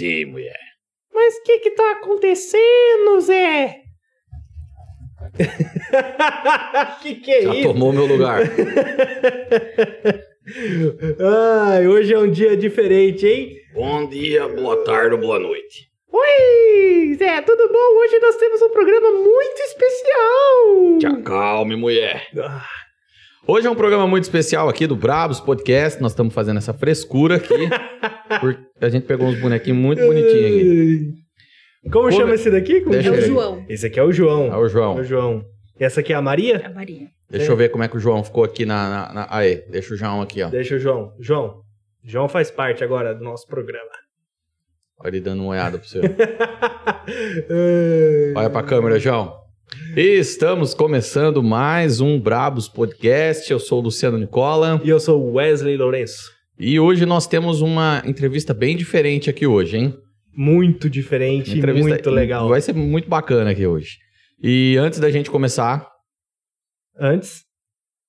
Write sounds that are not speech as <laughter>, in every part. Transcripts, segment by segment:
assim, mulher. Mas o que que tá acontecendo, Zé? <laughs> que que é Já isso? tomou meu lugar. <laughs> Ai, hoje é um dia diferente, hein? Bom dia, boa tarde ou boa noite. Oi, Zé, tudo bom? Hoje nós temos um programa muito especial. Te acalme, mulher. Ah, Hoje é um programa muito especial aqui do Brabos Podcast. Nós estamos fazendo essa frescura aqui. <laughs> porque a gente pegou uns bonequinhos muito bonitinhos aqui. Como chama esse daqui? Como deixa É o. João, Esse aqui é o João. É o João. É o João. E essa aqui é a Maria? a Maria. Deixa eu ver como é que o João ficou aqui na. na, na- Aí, deixa o João aqui, ó. Deixa o João. João. João faz parte agora do nosso programa. Olha ele dando uma olhada pro seu. Ai. <laughs> Olha pra câmera, João. Estamos começando mais um Brabos Podcast. Eu sou o Luciano Nicola. E eu sou o Wesley Lourenço. E hoje nós temos uma entrevista bem diferente aqui hoje, hein? Muito diferente, Entrevista muito legal. Vai ser muito bacana aqui hoje. E antes da gente começar, Antes,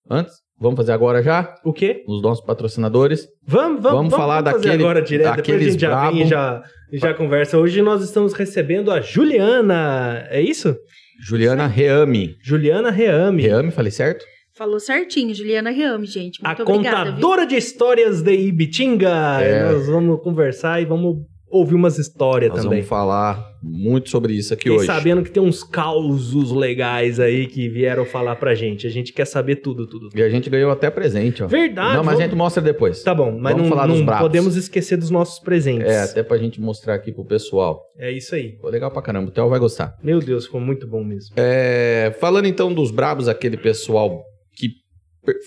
antes, vamos fazer agora já? o quê? Os nossos patrocinadores. Vamos, vamos, Vamos falar fazer daquele- agora direto, depois a daqueles gente já brabo. vem e já, e já conversa. Hoje nós estamos recebendo a Juliana, é isso? Juliana Reame. Juliana Reame, Reame, falei certo? Falou certinho, Juliana Reame, gente. a Muito obrigada, viu? contadora de histórias de Ibitinga. É. Nós vamos conversar e vamos ouvir umas histórias Nós também. vamos falar muito sobre isso aqui Fiquei hoje. sabendo que tem uns causos legais aí que vieram falar pra gente. A gente quer saber tudo, tudo. E a gente ganhou até presente, ó. Verdade. não, mas a vamos- gente mostra depois. Tá bom, mas Vamos não, falar dos não bravos. podemos esquecer dos nossos presentes. É, até pra gente mostrar aqui pro pessoal. É isso aí. Ficou legal pra caramba, o Theo vai gostar. Meu Deus, ficou muito bom mesmo. É, falando então dos brabos, aquele pessoal que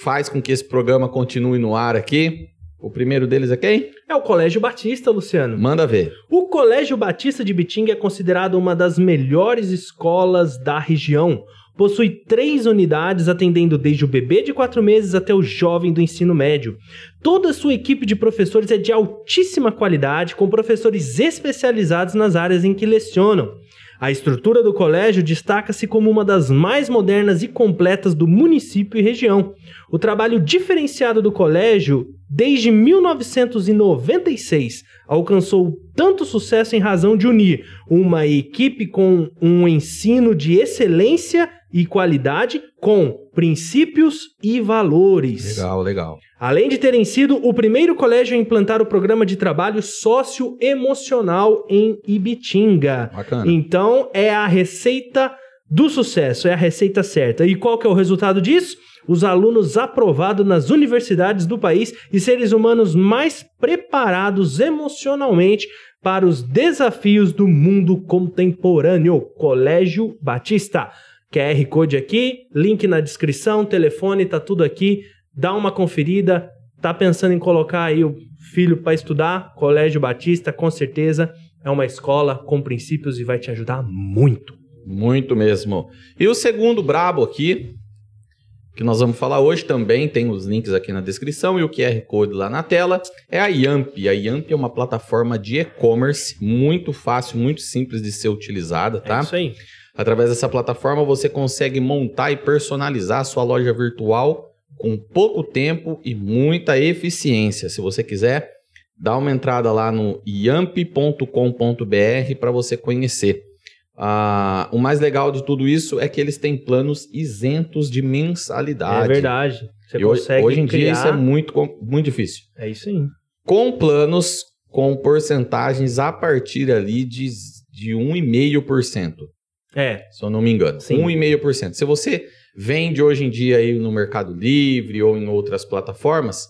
faz com que esse programa continue no ar aqui. O primeiro deles é quem? É o Colégio Batista, Luciano. Manda ver. O Colégio Batista de Bitinga é considerado uma das melhores escolas da região. Possui três unidades, atendendo desde o bebê de quatro meses até o jovem do ensino médio. Toda a sua equipe de professores é de altíssima qualidade, com professores especializados nas áreas em que lecionam. A estrutura do colégio destaca-se como uma das mais modernas e completas do município e região. O trabalho diferenciado do colégio, desde 1996, alcançou tanto sucesso em razão de unir uma equipe com um ensino de excelência e qualidade com princípios e valores. Legal, legal. Além de terem sido o primeiro colégio a implantar o programa de trabalho socioemocional em Ibitinga. Bacana. Então é a receita do sucesso, é a receita certa. E qual que é o resultado disso? Os alunos aprovados nas universidades do país e seres humanos mais preparados emocionalmente para os desafios do mundo contemporâneo. Colégio Batista. QR Code aqui, link na descrição, telefone, tá tudo aqui. Dá uma conferida. Tá pensando em colocar aí o filho para estudar? Colégio Batista, com certeza é uma escola com princípios e vai te ajudar muito. Muito mesmo. E o segundo brabo aqui, que nós vamos falar hoje também, tem os links aqui na descrição e o QR Code lá na tela, é a Yamp. A Yamp é uma plataforma de e-commerce muito fácil, muito simples de ser utilizada, É tá? isso aí. Através dessa plataforma você consegue montar e personalizar a sua loja virtual com pouco tempo e muita eficiência. Se você quiser, dá uma entrada lá no yamp.com.br para você conhecer. Ah, o mais legal de tudo isso é que eles têm planos isentos de mensalidade. É verdade. Você E hoje, consegue hoje em criar... dia isso é muito, muito difícil. É isso aí. Com planos com porcentagens a partir ali de, de 1,5%. É, se eu não me engano. Sim. 1,5%. Se você vende hoje em dia aí no Mercado Livre ou em outras plataformas,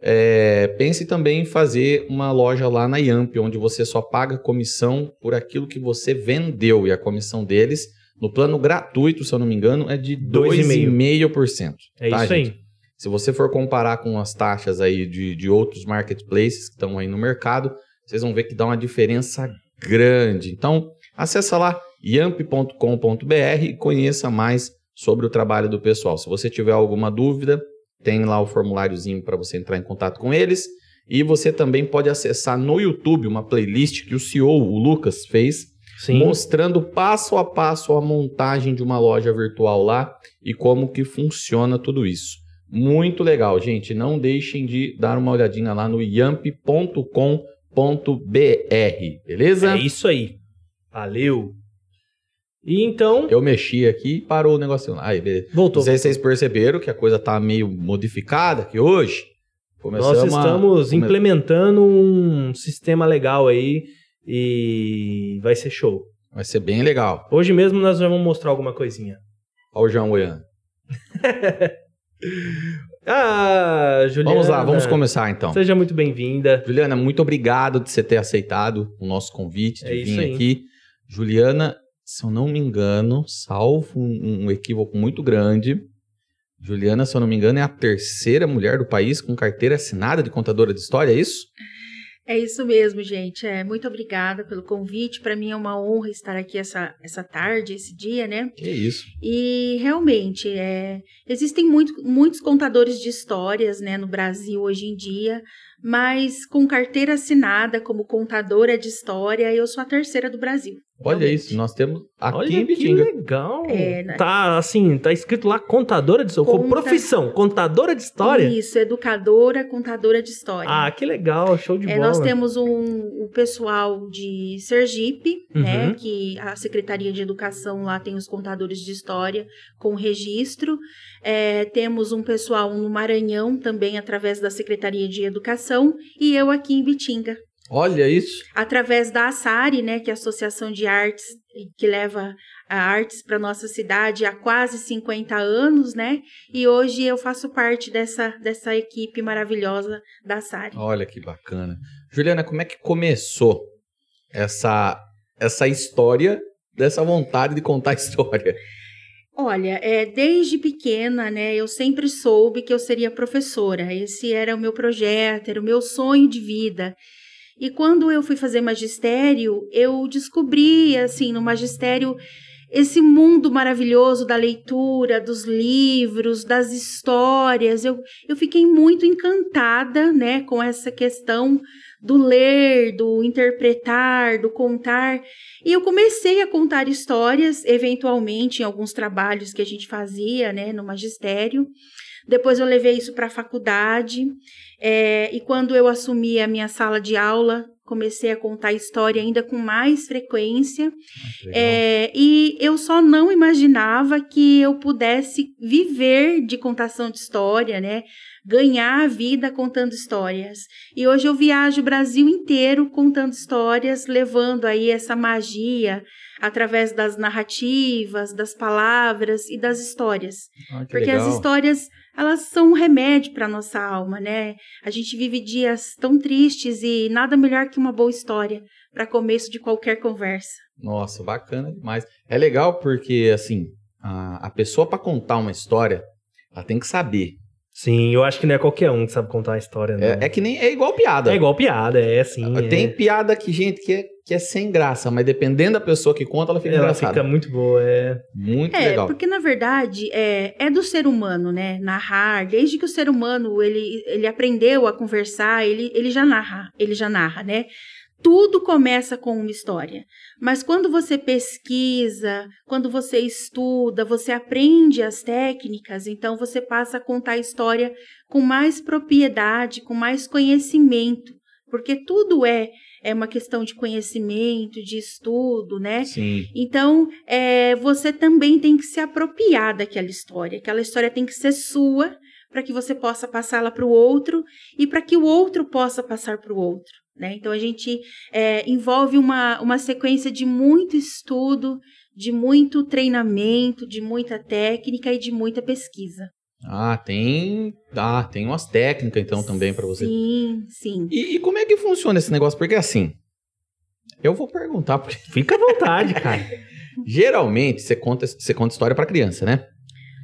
é, pense também em fazer uma loja lá na Yamp, onde você só paga comissão por aquilo que você vendeu. E a comissão deles, no plano gratuito, se eu não me engano, é de 2,5%. é tá, isso gente? aí. Se você for comparar com as taxas aí de, de outros marketplaces que estão aí no mercado, vocês vão ver que dá uma diferença grande. Então, acessa lá yamp.com.br e conheça mais sobre o trabalho do pessoal. Se você tiver alguma dúvida, tem lá o formuláriozinho para você entrar em contato com eles. E você também pode acessar no YouTube uma playlist que o CEO, o Lucas, fez, Sim. mostrando passo a passo a montagem de uma loja virtual lá e como que funciona tudo isso. Muito legal, gente. Não deixem de dar uma olhadinha lá no yamp.com.br. beleza? É isso aí. Valeu. E então, Eu mexi aqui e parou o negocinho. lá. Aí, beleza. voltou. Não sei se vocês perceberam que a coisa tá meio modificada aqui hoje. Começamos Nós a- estamos come- implementando um sistema legal aí e vai ser show. Vai ser bem legal. Hoje mesmo nós vamos mostrar alguma coisinha. Olha o João Oian. <laughs> Ah, Juliana. Vamos lá, vamos começar então. Seja muito bem-vinda. Juliana, muito obrigado de você ter aceitado o nosso convite de É vir aqui. Juliana, se eu não me engano, salvo um, um equívoco muito grande, Juliana, se eu não me engano, é a terceira mulher do país com carteira assinada de contadora de história, é isso? É isso mesmo, gente. É, muito obrigada pelo convite. Para mim é uma honra estar aqui essa, essa tarde, esse dia, né? Que isso. E realmente, é, existem muito, muitos contadores de histórias né, no Brasil hoje em dia, mas com carteira assinada como contadora de história, eu sou a terceira do Brasil. Olha realmente. isso, nós temos aqui Olha em que Bitinga. legal. É, né? Tá assim, tá escrito lá contadora de história. Conta- Profissão, contadora de história. Isso, educadora, contadora de história. Ah, que legal, show de É, bola. nós temos um, o pessoal de Sergipe, Uhum. né? Que a Secretaria de Educação lá tem os contadores de história com registro. É, temos um pessoal no Maranhão também através da Secretaria de Educação e eu aqui em Bitinga. Olha isso. Através da ASARI, né, que é a Associação de Artes, que leva a artes para nossa cidade há quase 50 anos, né? E hoje eu faço parte dessa, dessa equipe maravilhosa da ASARI. Olha que bacana. Juliana, como é que começou essa, essa história dessa vontade de contar história? Olha, é, desde pequena, né, eu sempre soube que eu seria professora. Esse era o meu projeto, era o meu sonho de vida. E quando eu fui fazer magistério, eu descobri, assim, no magistério, esse mundo maravilhoso da leitura, dos livros, das histórias. Eu, eu fiquei muito encantada, né, com essa questão do ler, do interpretar, do contar. E eu comecei a contar histórias, eventualmente, em alguns trabalhos que a gente fazia, né, no magistério. Depois eu levei isso para a faculdade. é, e quando eu assumi a minha sala de aula, comecei a contar história ainda com mais frequência. É, e eu só não imaginava que eu pudesse viver de contação de história, né? Ganhar a vida contando histórias. E hoje eu viajo o Brasil inteiro contando histórias, levando aí essa magia através das narrativas, das palavras e das histórias. Ah, que Porque legal. as histórias, elas são um remédio para nossa alma, né? A gente vive dias tão tristes e nada melhor que uma boa história para começo de qualquer conversa. Nossa, bacana demais. É legal porque, assim, a, a pessoa para contar uma história, ela tem que saber. Sim, eu acho que não é qualquer um que sabe contar uma história, não. É, é que nem é igual piada. É igual piada, é assim. Tem é. piada que, gente, que é, que é sem graça, mas dependendo da pessoa que conta, ela fica Ela engraçada. fica muito boa, é. Muito É, legal. porque na verdade é, é do ser humano, né? Narrar. Desde que o ser humano ele, ele aprendeu a conversar, ele, ele já narra, ele já narra, né? Tudo começa com uma história. Mas quando você pesquisa, quando você estuda, você aprende as técnicas, então você passa a contar a história com mais propriedade, com mais conhecimento. Porque tudo é, é uma questão de conhecimento, de estudo, né? Sim. Então, é, você também tem que se apropriar daquela história. Aquela história tem que ser sua para que você possa passá-la para o outro e para que o outro possa passar para o outro. Né? Então, a gente é, envolve uma, uma sequência de muito estudo, de muito treinamento, de muita técnica e de muita pesquisa. Ah, tem. Ah, tem umas técnicas então também pra você. Sim, sim. E, e como é que funciona esse negócio? Porque assim, eu vou perguntar, porque <laughs> Fica à vontade, cara. geralmente você conta, você conta história pra criança, né?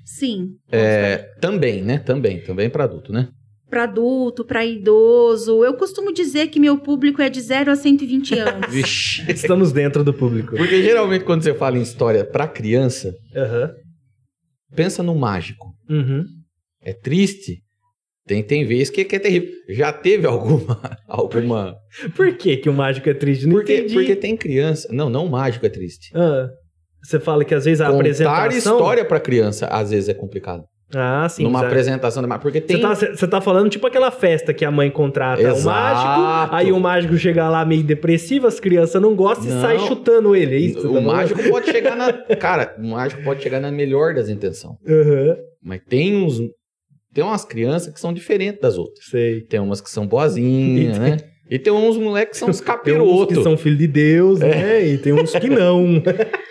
Sim. É, também, né? Também, também pra adulto, né? Para adulto, para idoso. Eu costumo dizer que meu público é de 0 a 120 <laughs> anos. Vixe. Estamos dentro do público. Porque geralmente quando você fala em história pra criança, Aham. pensa no mágico. Uhum. É triste. Tem, tem vezes que, que é terrível. Já teve alguma. <laughs> alguma... Por que, que o mágico é triste? Não Porque, entendi. porque tem criança. Não, não o mágico é triste. Ah, você fala que às vezes a Contar apresentação... história pra criança às vezes é complicado. Ah, sim. numa sabe? apresentação. da- Porque tem. Você tá, você tá falando tipo aquela festa que a mãe contrata o Exato. mágico, aí o mágico chega lá meio depressivo, as crianças não gostam e Não. sai chutando ele. É isso? você o tá mágico pode <laughs> chegar na. Cara, o mágico pode chegar na melhor das intenções. Aham, Mas tem uns. Tem umas crianças que são diferentes das outras. sei. Tem umas que são boazinhas, E né? E tem uns moleques que são uns <laughs> Tem uns capirotos. que são filho de Deus, É. né? E tem uns que não. <laughs>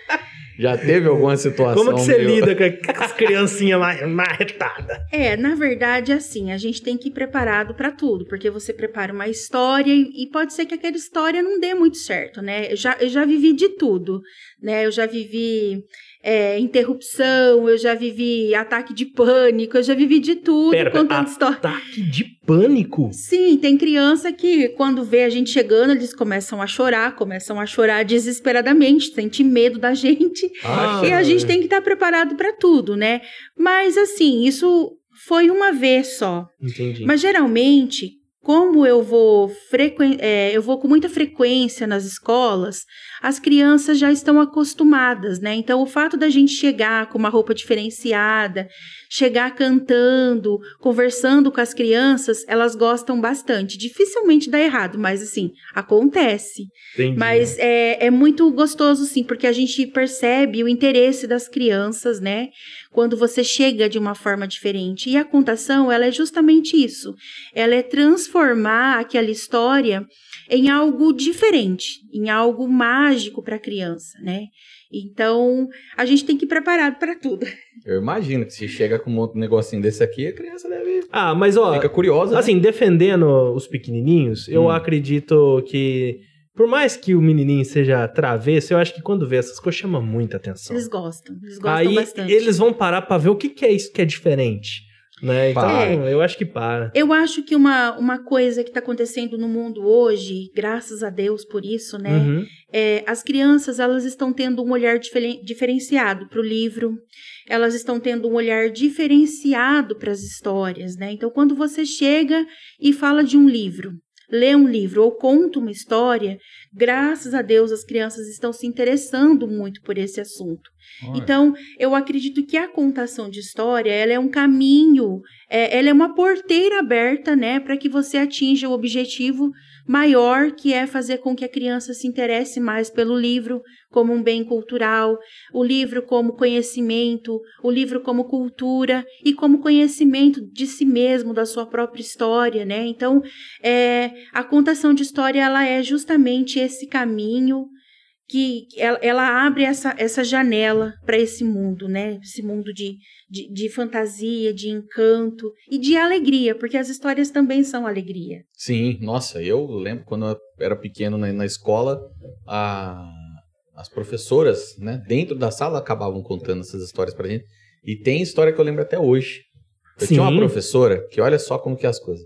Já teve alguma situação. Como que você meio- lida com com as criancinhas mais marretadas? É, na verdade, assim, a gente tem que ir preparado para tudo, porque você prepara uma história e, e pode ser que aquela história não dê muito certo, né? Eu já, eu já vivi de tudo, né? Eu já vivi é, interrupção, eu já vivi ataque de pânico, eu já vivi de tudo Pera, contando história. Ataque de pânico? Sim, tem criança que quando vê a gente chegando, eles começam a chorar, começam a chorar desesperadamente, sente medo da <laughs> gente. Ah, E a gente tem que estar preparado para tudo, né? Mas assim, isso foi uma vez só. Entendi. Mas geralmente, como eu vou, frequen é, eu vou com muita frequência nas escolas, as crianças já estão acostumadas, né? Então, o fato da gente chegar com uma roupa diferenciada, chegar cantando, conversando com as crianças, elas gostam bastante. Dificilmente dá errado, mas assim, acontece. Entendi. Mas é, é muito gostoso, sim, porque a gente percebe o interesse das crianças, né? Quando você chega de uma forma diferente. E a contação, ela é justamente isso. Ela é transformar aquela história em algo diferente, em algo mágico para a criança, né? Então, a gente tem que ir preparado para tudo. Eu imagino que se chega com um negocinho desse aqui, a criança deve. Ah, mas ó, Fica curiosa. né? assim, defendendo os pequenininhos, eu Hum. acredito que, por mais que o menininho seja travesso, eu acho que quando vê essas coisas chama muita atenção. Eles gostam, eles gostam Aí bastante. eles vão parar pra ver o que, que é isso que é diferente. Né? Então, Para. eu acho que para. Eu acho que uma, uma coisa que está acontecendo no mundo hoje, graças a Deus por isso, né? Uhum. É, as crianças elas estão tendo um olhar diferen- diferenciado para o livro, elas estão tendo um olhar diferenciado para as histórias, né? Então, quando você chega e fala de um livro, lê um livro ou conta uma história, graças a Deus as crianças estão se interessando muito por esse assunto. Olha. Então, eu acredito que a contação de história, ela é um caminho, é, ela é uma porteira aberta, né, para que você atinja o objetivo maior, que é fazer com que a criança se interesse mais pelo livro como um bem cultural, o livro como conhecimento, o livro como cultura e como conhecimento de si mesmo, da sua própria história, né? Então, é, a contação de história, ela é justamente esse caminho que ela, ela abre essa, essa janela para esse mundo, né? Esse mundo de, de, de fantasia, de encanto e de alegria, porque as histórias também são alegria. Sim, nossa, eu lembro quando eu era pequeno na, na escola, a- as professoras, né, dentro da sala acabavam contando essas histórias pra gente. E tem história que eu lembro até hoje. Eu tinha uma Sim. professora que olha só como que é as coisas.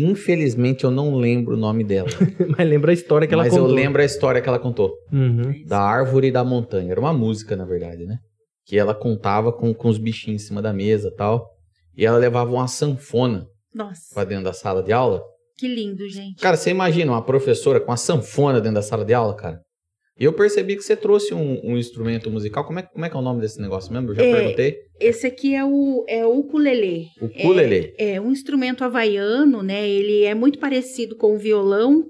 Infelizmente eu não lembro o nome dela, <laughs> Mas lembra a história que ela mas contou. eu lembro a história que ela contou. Uhum. Da árvore e da montanha. Era uma música, na verdade, né? Que ela contava com, com os bichinhos em cima da mesa e tal. E ela levava uma sanfona Nossa, pra dentro da sala de aula. que lindo, gente. Cara, você imagina uma professora com uma sanfona dentro da sala de aula, cara? Eu percebi que você trouxe um, um instrumento musical. Como é, como é que é o nome desse negócio mesmo? Eu já É, perguntei. Esse aqui é o, é o ukulele. Ukulele. É um instrumento havaiano, né? Ele é muito parecido com o violão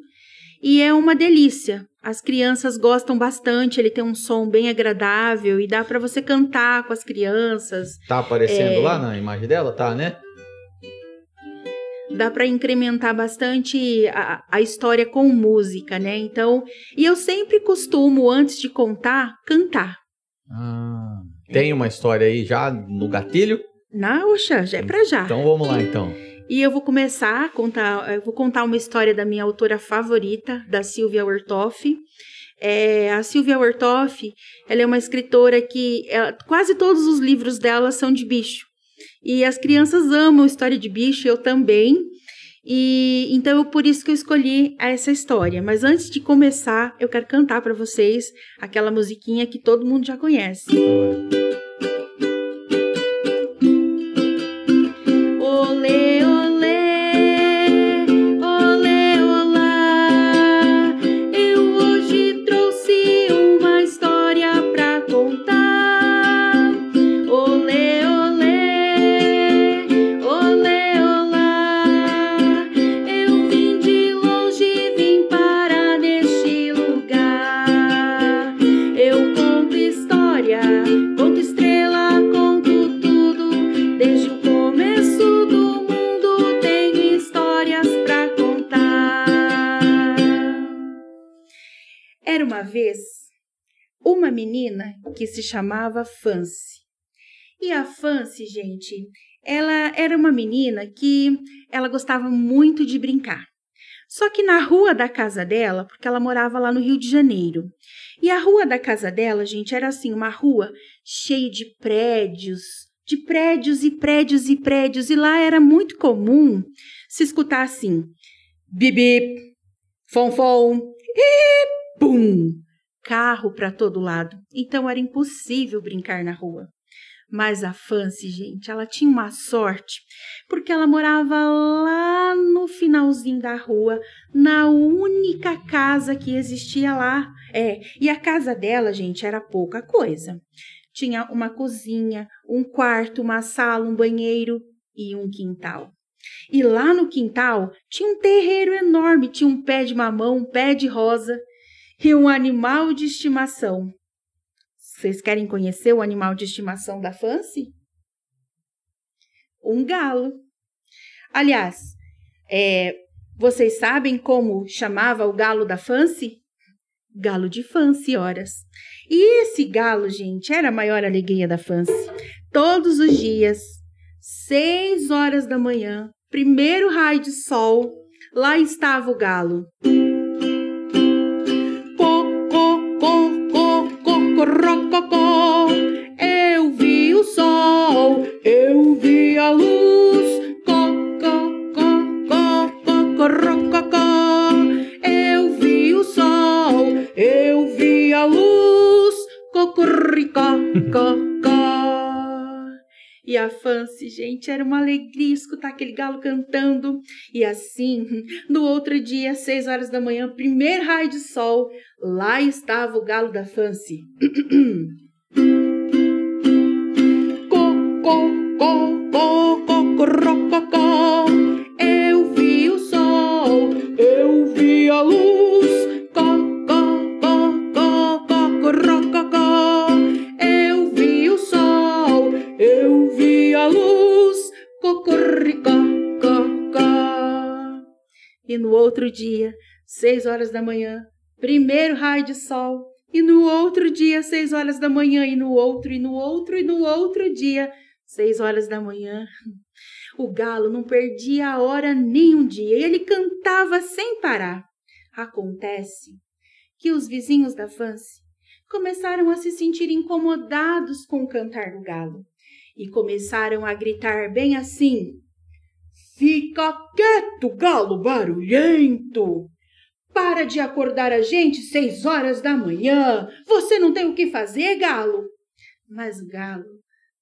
e é uma delícia. As crianças gostam bastante, ele tem um som bem agradável e dá para você cantar com as crianças. Tá aparecendo É. lá na imagem dela? Tá, né? Dá para incrementar bastante a, a história com música, né? Então, e eu sempre costumo, antes de contar, cantar. Ah, tem uma história aí já no gatilho? Na, oxa, já é pra já. Então vamos lá, então. E eu vou começar a contar, eu vou contar uma história da minha autora favorita, da Silvia Wertoff. É, a Silvia Wertoff, ela é uma escritora que ela- quase todos os livros dela são de bicho. E as crianças amam história de bicho, eu também. E então por isso que eu escolhi essa história. Mas antes de começar, eu quero cantar para vocês aquela musiquinha que todo mundo já conhece. Olê, uma vez uma menina que se chamava Fancy. E a Fancy, gente, ela era uma menina que ela gostava muito de brincar. Só que na rua da casa dela, porque ela morava lá no Rio de Janeiro, e a rua da casa dela, gente, era assim, uma rua cheia de prédios, de prédios e prédios e prédios, e lá era muito comum se escutar assim: bip, fonfon, e pum, carro para todo lado. Então era impossível brincar na rua. Mas a Fancy, gente, ela tinha uma sorte, porque ela morava lá no finalzinho da rua, na única casa que existia lá. É, e a casa dela, gente, era pouca coisa. Tinha uma cozinha, um quarto, uma sala, um banheiro e um quintal. E lá no quintal tinha um terreiro enorme, tinha um pé de mamão, um pé de rosa e um animal de estimação. Vocês querem conhecer o animal de estimação da Fancy? Um galo. Aliás, é, vocês sabem como chamava o galo da Fancy? Galo de Fancy, horas. E esse galo, gente, era a maior alegria da Fancy. Todos os dias, seis horas da manhã, primeiro raio de sol, lá estava o galo. Rococó. Eu vi o sol, eu vi a luz, rococó. Eu vi o sol, eu vi a luz, cocorricó, E a Fancy, gente, era uma alegria escutar aquele galo cantando. E assim, <laughs> no outro dia, às seis horas da manhã, primeiro raio de sol, lá estava o galo da Fancy. <clears throat> co, co, co, co, co, co, E no outro dia, seis horas da manhã, primeiro raio de sol, e no outro dia, seis horas da manhã, e no outro, e no outro, e no outro dia, seis horas da manhã. O galo não perdia a hora nem um dia, e ele cantava sem parar. Acontece que os vizinhos da Fancy começaram a se sentir incomodados com o cantar do galo e começaram a gritar bem assim: Fica quieto, galo barulhento! Para de acordar a gente seis horas da manhã. Você não tem o que fazer, galo? Mas o galo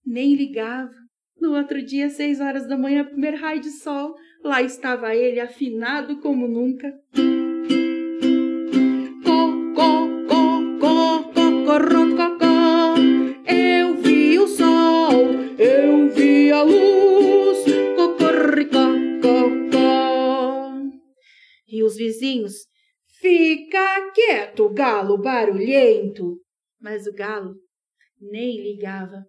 nem ligava. No outro dia, seis horas da manhã, primeiro raio de sol, lá estava ele afinado como nunca. Fica quieto, galo barulhento! Mas o galo nem ligava.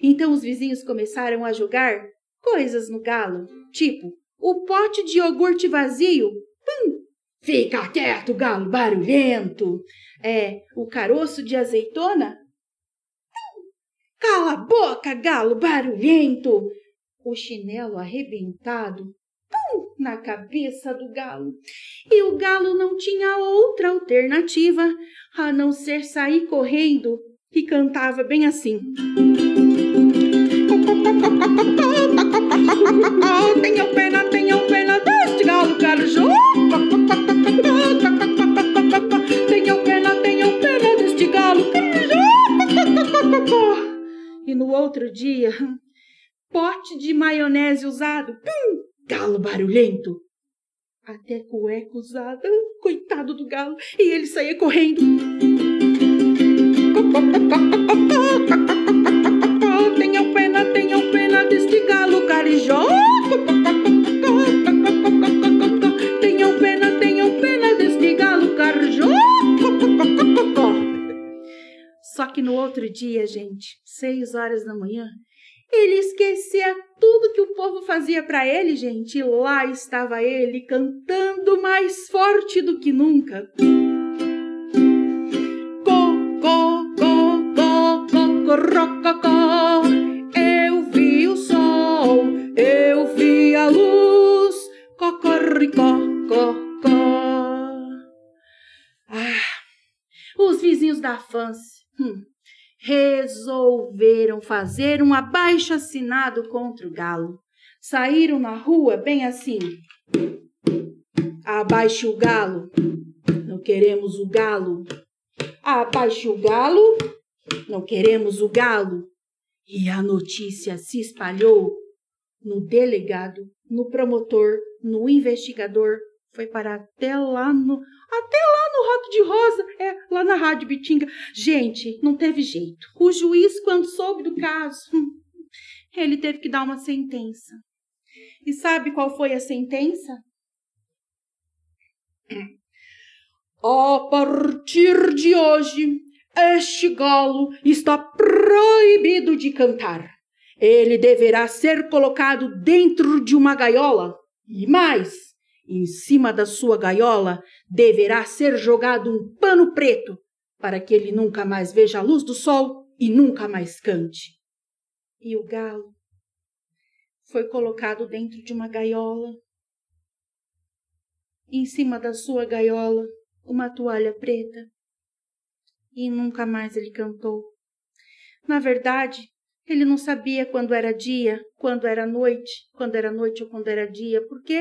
Então os vizinhos começaram a jogar coisas no galo, tipo o pote de iogurte vazio. Pum! Fica quieto, galo barulhento! É, o caroço de azeitona. Pum! Cala a boca, galo barulhento! O chinelo arrebentado na cabeça do galo. E o galo não tinha outra alternativa a não ser sair correndo e cantava bem assim. Tenham pena, tenham pena deste galo carjô. Tenham pena, tenham pena deste galo carjô. E no outro dia, pote de maionese usado, pum, Galo barulhento. Até cueca usada, coitado do galo, e ele saía correndo. Tenham pena, tenham pena deste galo carijó. Tenham pena, tenham pena deste galo carijó. Só que no outro dia, gente, seis horas da manhã, ele esquecia tudo que o povo fazia para ele, gente, lá estava ele cantando mais forte do que nunca. Co, co, co, co, co, corro, co, co. Eu vi o sol, eu vi a luz, cocorricó, co, co. Ah, os vizinhos da fãs. Hum, resolveram fazer um abaixo assinado contra o galo. Saíram na rua bem assim. Abaixe o galo. Não queremos o galo. Abaixe o galo. Não queremos o galo. E a notícia se espalhou no delegado, no promotor, no investigador, foi parar até lá no até lá no Rock de Rosa, é, lá na Rádio Bitinga. Gente, não teve jeito. O juiz quando soube do caso, hum, ele teve que dar uma sentença. E sabe qual foi a sentença? A partir de hoje, este galo está proibido de cantar. Ele deverá ser colocado dentro de uma gaiola. E mais, em cima da sua gaiola deverá ser jogado um pano preto para que ele nunca mais veja a luz do sol e nunca mais cante. E o galo foi colocado dentro de uma gaiola. Em cima da sua gaiola, uma toalha preta. E nunca mais ele cantou. Na verdade, ele não sabia quando era dia, quando era noite, quando era noite ou quando era dia, porque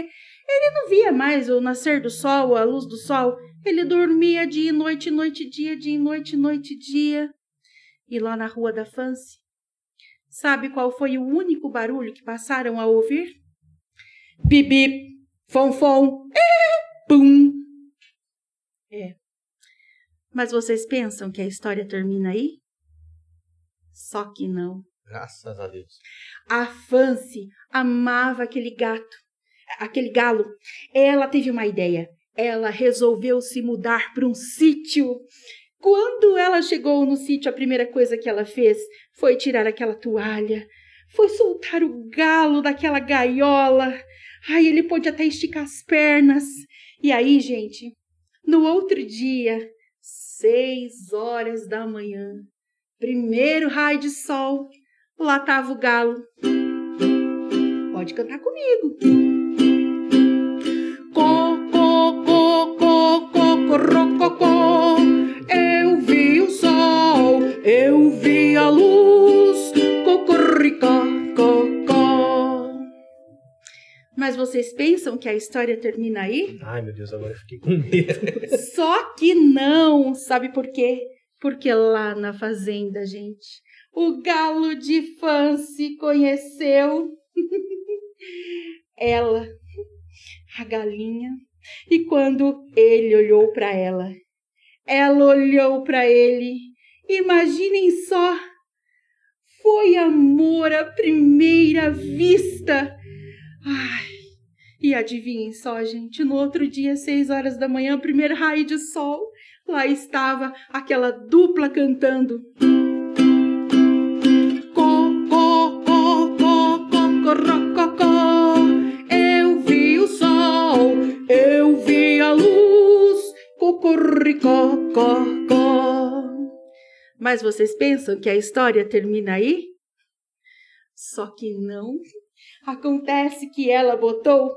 ele não via mais o nascer do sol, a luz do sol. Ele dormia dia e noite, noite, dia, dia e noite, noite, dia. E lá na rua da Fance, Sabe qual foi o único barulho que passaram a ouvir? Bip, fom, fom, é, pum. É. Mas vocês pensam que a história termina aí? Só que não. Graças a Deus. A Fancy amava aquele gato, aquele galo. Ela teve uma ideia. Ela resolveu se mudar para um sítio quando ela chegou no sítio, a primeira coisa que ela fez foi tirar aquela toalha, foi soltar o galo daquela gaiola. Ai, ele pôde até esticar as pernas. E aí, gente, no outro dia, seis horas da manhã, primeiro raio de sol, lá tava o galo. Pode cantar comigo. Co, co, co, co, co, co, co, co. Eu vi o sol, eu vi a luz, cocorricó, cocó. Mas vocês pensam que a história termina aí? Ai, meu Deus, agora eu fiquei com medo. Só que não, sabe por quê? Porque lá na fazenda, gente, o galo de fã se conheceu. <laughs> ela, a galinha, e quando ele olhou para ela, ela olhou para ele. Imaginem só. Foi amor à primeira vista. Ai, e adivinhem só, gente, no outro dia, seis horas da manhã, primeiro raio de sol, lá estava aquela dupla cantando. Cocorricó. Mas vocês pensam que a história termina aí? Só que não. Acontece que ela botou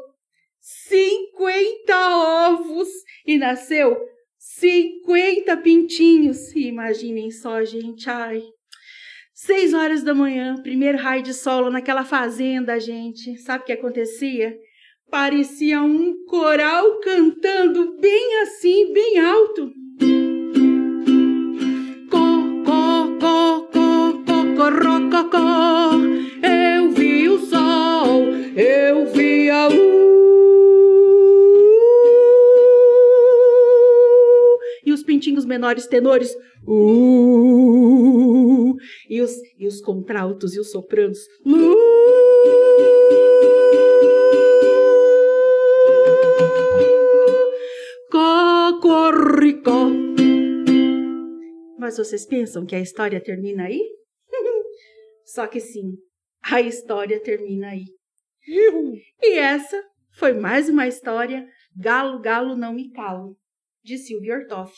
50 ovos e nasceu 50 pintinhos. Imaginem só, gente. Ai. Seis horas da manhã, primeiro raio de sol naquela fazenda, gente. Sabe o que acontecia? Parecia um coral cantando bem assim, bem alto. Co, co, co, co, co, corro, co, co. Eu vi o sol, eu vi a luz. E os pintinhos menores tenores. Uh, e, os, e os contraltos e os sopranos. Luz. Cocorricó. Mas vocês pensam que a história termina aí? <laughs> Só que sim, a história termina aí. E essa foi mais uma história Galo, Galo, Não Me Calo, de Silvio Ortoff.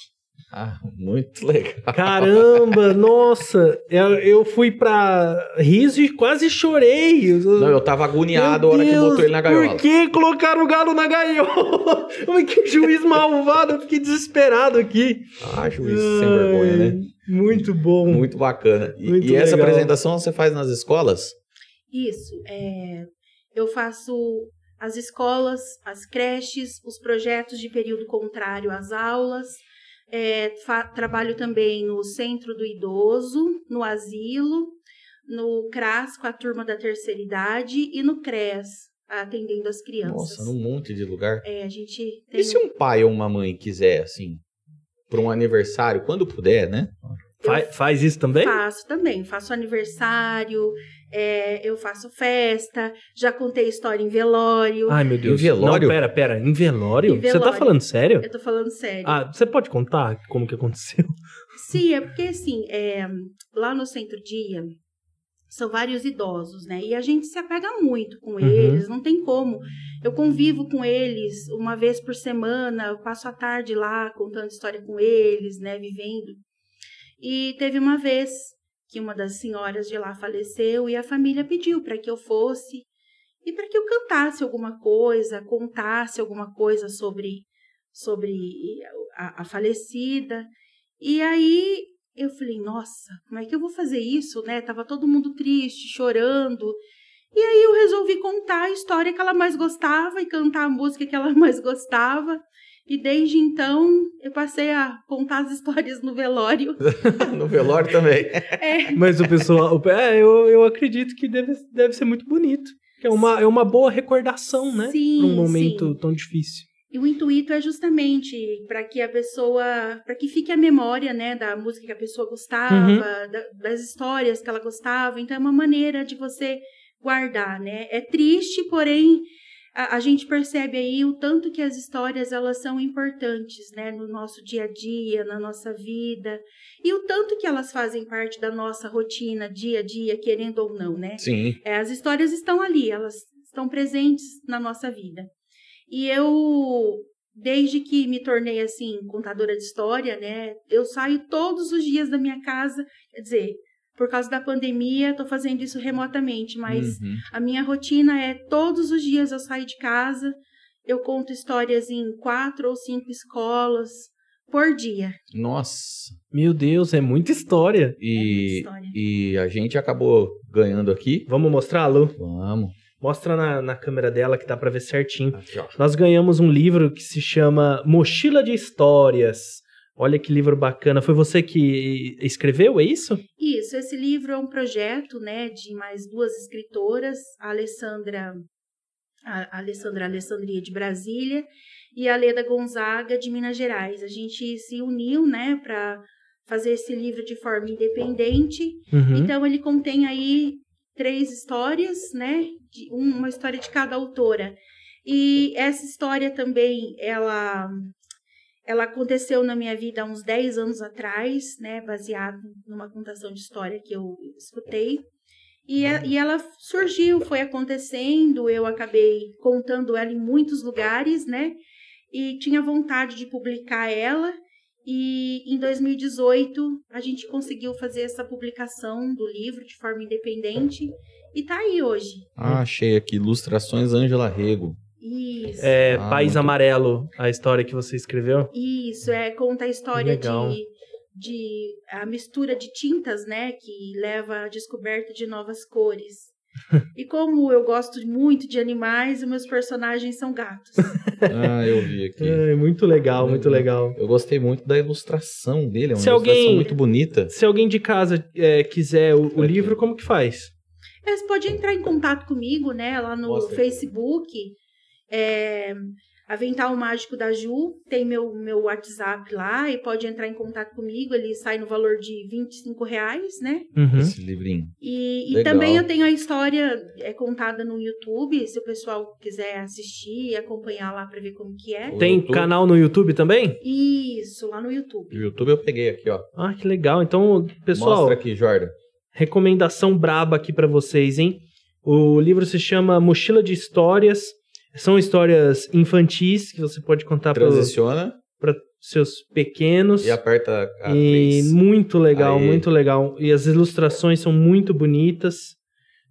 Ah, muito legal. Caramba, nossa, eu, eu fui pra riso e quase chorei. Não, eu tava agoniado a Meu hora que Deus, botou ele na gaiola. Por que colocaram o galo na gaiola? <laughs> Que juiz malvado, eu fiquei desesperado aqui. Ah, juiz sem vergonha, né? Muito bom. Muito bacana. E, Muito e essa legal. apresentação você faz nas escolas? Isso. É, eu faço as escolas, as creches, os projetos de período contrário às aulas. É, trabalho também no Centro do Idoso, no Asilo, no CRAS com a turma da terceira idade e no CRES, atendendo as crianças. Nossa, num monte de lugar. É, a gente tem. E se um pai ou uma mãe quiser, assim, para um aniversário, quando puder, né? Fa- faz isso também? Faço também, faço aniversário, é, eu faço festa, já contei história em velório. Ai, meu Deus. Em velório? Não, pera, pera. Em velório? Em Você tá velório. falando sério? Eu tô falando sério. Ah, você pode contar como que aconteceu? Sim, é porque assim, é, lá no Centro Dia são vários idosos, né? E a gente se apega muito com eles, não tem como. Eu convivo com eles uma vez por semana, eu passo a tarde lá contando história com eles, né? Vivendo. E teve uma vez que uma das senhoras de lá faleceu e a família pediu para que eu fosse e para que eu cantasse alguma coisa, contasse alguma coisa sobre sobre a, a falecida. E aí eu falei, nossa, como é que eu vou fazer isso, né? Tava todo mundo triste, chorando. E aí eu resolvi contar a história que ela mais gostava e cantar a música que ela <laughs> mais gostava. E desde então eu passei a contar as <laughs> histórias no velório. <laughs> no velório também. É, Mas o pessoal. É, eu, eu acredito que deve, deve ser muito bonito. É uma, é uma boa recordação, né? Sim, Pra um momento sim. tão difícil. E o intuito é justamente para que a pessoa, para que fique a memória, né, da música que a pessoa gostava, Uhum. da- das histórias que ela gostava. Então é uma maneira de você guardar, né? É triste, porém a, a gente percebe aí o tanto que as histórias elas são importantes, né, no nosso dia a dia, na nossa vida e o tanto que elas fazem parte da nossa rotina, dia a dia, querendo ou não, né? Sim. É, as histórias estão ali, elas estão presentes na nossa vida. E eu, desde que me tornei assim, contadora de história, né? Eu saio todos os dias da minha casa, quer dizer, por causa da pandemia, estou fazendo isso remotamente, mas Uhum. a minha rotina é todos os dias eu saio de casa, eu conto histórias em quatro ou cinco escolas por dia. Nossa. Meu Deus, é muita história. É E, muita história. e a gente acabou ganhando aqui. Vamos mostrar, Lu? Vamos. Mostra na, na câmera dela que dá pra ver certinho. Aqui, ó. Nós ganhamos um livro que se chama Mochila de Histórias. Olha que livro bacana. Foi você que escreveu, é isso? Isso, esse livro é um projeto, né, de mais duas escritoras, a Alessandra, a Alessandra Alessandria de Brasília e a Leda Gonzaga de Minas Gerais. A gente se uniu, né, para fazer esse livro de forma independente. Uhum. Então ele contém aí três histórias, né, de um- uma história de cada autora. E essa história também, ela ela aconteceu na minha vida há uns 10 anos atrás, né, baseado numa contação de história que eu escutei. E, a- e ela surgiu, foi acontecendo, eu acabei contando ela em muitos lugares, né? E tinha vontade de publicar ela. E em 2018 a gente conseguiu fazer essa publicação do livro de forma independente e tá aí hoje. Ah, achei aqui. Ilustrações Ângela Rego. Isso. É Ah, País muito- Amarelo, a história que você escreveu. Isso, é, conta a história Legal. de, de a mistura de tintas, né, que leva à descoberta de novas cores. <laughs> e como eu gosto muito de animais, os meus personagens são gatos. <laughs> Ah, eu vi aqui. É, muito legal, muito legal. Eu gostei muito da ilustração dele. É uma Se ilustração alguém- muito bonita. Se alguém de casa é, quiser o, o Aqui. livro, como que faz? Você pode entrar em contato comigo, né, lá no Mostra. Facebook, é, Avental Mágico da Ju, tem meu, meu WhatsApp lá e pode entrar em contato comigo, ele sai no valor de 25 reais, né? Uhum. Esse livrinho. E, e também eu tenho a história é, contada no YouTube, se o pessoal quiser assistir e acompanhar lá para ver como que é. O Tem YouTube- canal no YouTube também? Isso, lá no O YouTube. YouTube eu peguei aqui, ó. Ah, que legal. Então, pessoal, Mostra aqui, Jordan. recomendação braba aqui pra vocês, hein? O livro se chama Mochila de Histórias. São histórias infantis que você pode contar para Transiciona. seus pequenos. E aperta a E três. muito legal, Aê. muito legal. E as ilustrações são muito bonitas.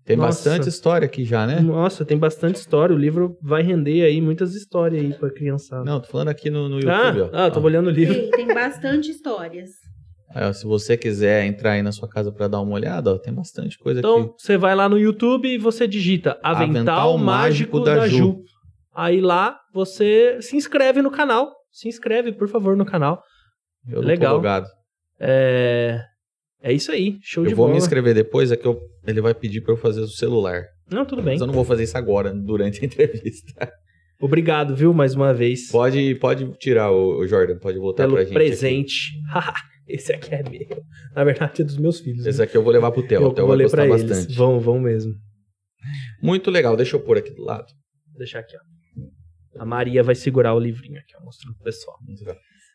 Tem Nossa. bastante história aqui já, né? Nossa, tem bastante história. O livro vai render aí muitas histórias aí pra criançada. Não, tô falando aqui no, no ah, YouTube, ó. ah, tô Ó. olhando o livro. Tem, tem bastante histórias. Ó, <laughs> se você quiser entrar aí na sua casa pra dar uma olhada, ó, tem bastante coisa Então, aqui. você vai lá no YouTube e você digita Avental, Avental Mágico, Mágico da, da Ju. Ju. Aí lá você se inscreve no canal. Se inscreve, por favor, no canal. Eu legal. logado. É, é isso aí. Show Eu de vou bola. me inscrever depois, é que eu- ele vai pedir pra eu fazer o celular. Não, tudo bem. Mas eu não vou fazer isso agora, durante a <laughs> entrevista. Obrigado, viu, mais uma vez. Pode, pode tirar o, Jordan, pode voltar pelo pra gente. presente. <laughs> Esse aqui é meu. Na verdade, é dos meus filhos. aqui. né? Esse aqui eu vou levar pro Theo. eu o Theo vou vai gostar eles. bastante. Vão, vão mesmo. Muito legal, deixa eu pôr aqui do lado. Vou deixar aqui, ó. A Maria vai segurar o livrinho aqui, ó, mostrando pro pessoal.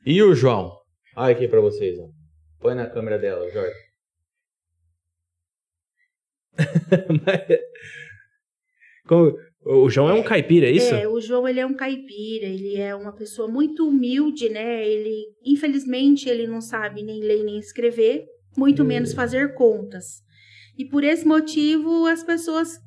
E o João? Olha aqui pra vocês, ó. Põe na câmera dela, Jordan. <laughs> Como- o João é um caipira, é isso? É, o João ele é um caipira, ele é uma pessoa muito humilde, né? Ele, infelizmente, ele não sabe nem ler nem escrever, muito Hum. menos fazer contas. E por esse motivo as pessoas,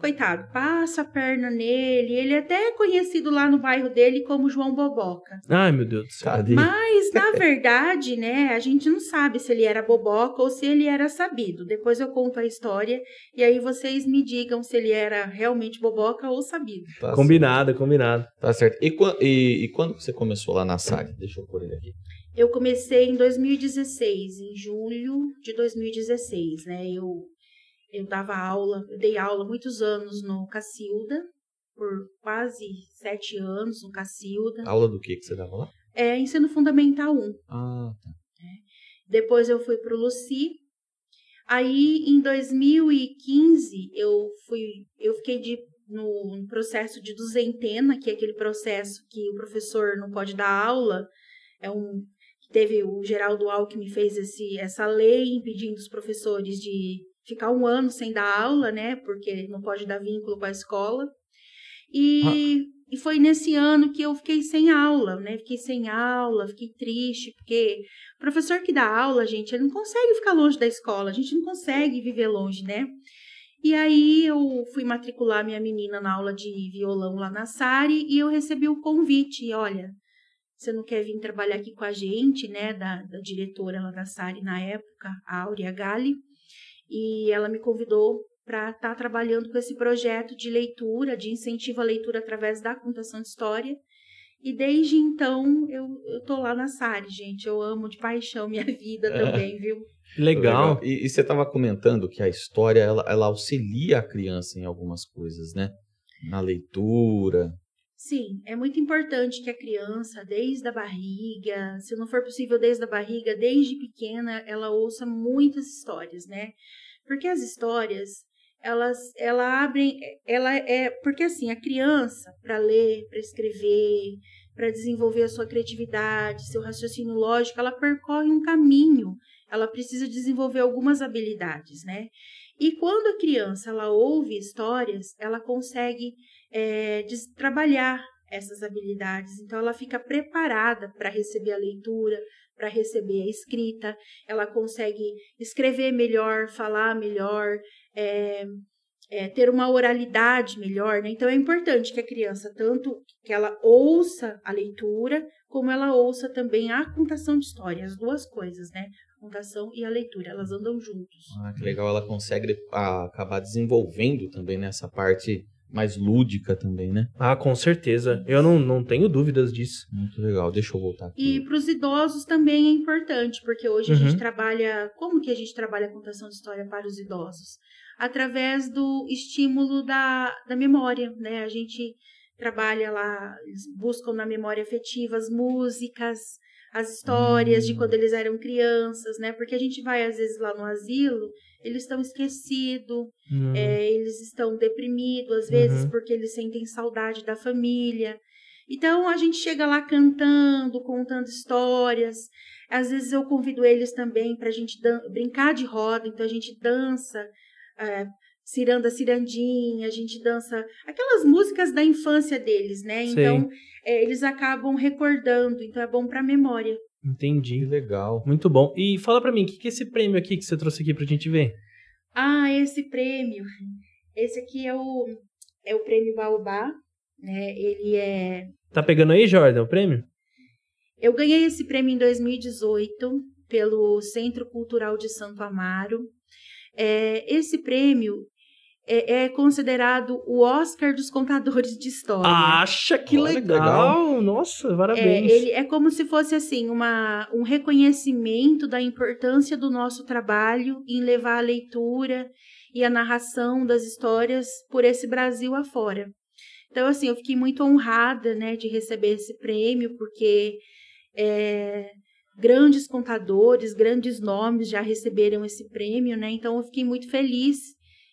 coitado, passa a perna nele. Ele é até conhecido lá no bairro dele como João Boboca. Ai, meu Deus do céu. Cadê? Mas, na <laughs> verdade, né, a gente não sabe se ele era boboca ou se ele era sabido. Depois eu conto a história e aí vocês me digam se ele era realmente boboca ou sabido. Tá Combinado, combinado. certo. Tá certo. E, e- e quando você começou lá na SAG? Deixa eu pôr ele aqui. Eu comecei em 2016, em julho de 2016, né? Eu eu dava aula, eu dei aula muitos anos no Cacilda, por quase sete anos no Cacilda. Aula do que que você dava lá? É ensino fundamental 1. Ah, tá. Depois eu fui para o Luci. Aí, em 2015, eu fui, eu fiquei de, no, no processo de duzentena, que é aquele processo que o professor não pode dar aula. É um teve o Geraldo Alckmin fez esse, essa lei impedindo os professores de ficar um ano sem dar aula, né? Porque não pode dar vínculo com a escola. E, e foi nesse ano que eu fiquei sem aula, né? Fiquei sem aula, fiquei triste, porque o professor que dá aula, gente, ele não consegue ficar longe da escola, a gente não consegue viver longe, né? E aí eu fui matricular minha menina na aula de violão lá na Sari e eu recebi o convite, e olha, você não quer vir trabalhar aqui com a gente, né, da, da diretora lá da Sari na época, a Áurea Gali, e ela me convidou para estar trabalhando com esse projeto de leitura, de incentivo à leitura através da contação de história. E desde então eu, eu tô lá na Sari, gente. Eu amo de paixão minha <laughs> vida também, viu? Legal. E, e você estava comentando que a história ela, ela auxilia a criança em algumas coisas, né? Na leitura. Sim, é muito importante que a criança, desde a barriga, se não for possível desde a barriga, desde pequena, ela ouça muitas histórias, né? Porque as histórias, elas, ela abrem, ela é, porque assim, a criança, para ler, para escrever, para desenvolver a sua criatividade, seu raciocínio lógico, ela percorre um caminho, ela precisa desenvolver algumas habilidades, né? E quando a criança, ela ouve histórias, ela consegue é, de trabalhar essas habilidades. Então, ela fica preparada para receber a leitura, para receber a escrita, ela consegue escrever melhor, falar melhor, é, é, ter uma oralidade melhor. Né? Então, é importante que a criança, tanto que ela ouça a leitura, como ela ouça também a contação de história, as duas coisas, né? A contação e a leitura, elas andam juntos. Ah, que legal, ela consegue ah, acabar desenvolvendo também nessa parte mais lúdica também, né? Ah, com certeza. Eu não, não tenho dúvidas disso. Muito legal. Deixa eu voltar aqui. E para os idosos também é importante, porque hoje a Uhum. gente trabalha. Como que a gente trabalha a contação de história para os idosos? Através do estímulo da, da memória, né? A gente trabalha lá, eles buscam na memória afetiva as músicas, as histórias de Hum. quando eles eram crianças, né? Porque a gente vai, às vezes, lá no asilo, eles estão esquecidos, é, eles estão deprimidos, às vezes, Uhum. porque eles sentem saudade da família. Então, a gente chega lá cantando, contando histórias. Às vezes, eu convido eles também para a gente brincar de roda. Então, a gente dança, é, ciranda, cirandinha, a gente dança aquelas músicas da infância deles, né? Então, é, eles acabam recordando, então é bom pra memória. Que Entendi. legal. Muito bom. E fala pra mim, o que, que é esse prêmio aqui que você trouxe aqui pra gente ver? Ah, esse prêmio. Esse aqui é o, é o prêmio Baobá, né? Ele é Tá pegando aí, Jordan, o prêmio? Eu ganhei esse prêmio em 2018 pelo Centro Cultural de Santo Amaro. É, esse prêmio é, é considerado o Oscar dos contadores de história. Acha que Olha que legal. Nossa, é, parabéns. ele é como se fosse assim uma, um reconhecimento da importância do nosso trabalho em levar a leitura e a narração das histórias por esse Brasil afora. Então, assim, eu fiquei muito honrada, né, de receber esse prêmio, porque é, grandes contadores, grandes nomes já receberam esse prêmio, né? Então, eu fiquei muito feliz.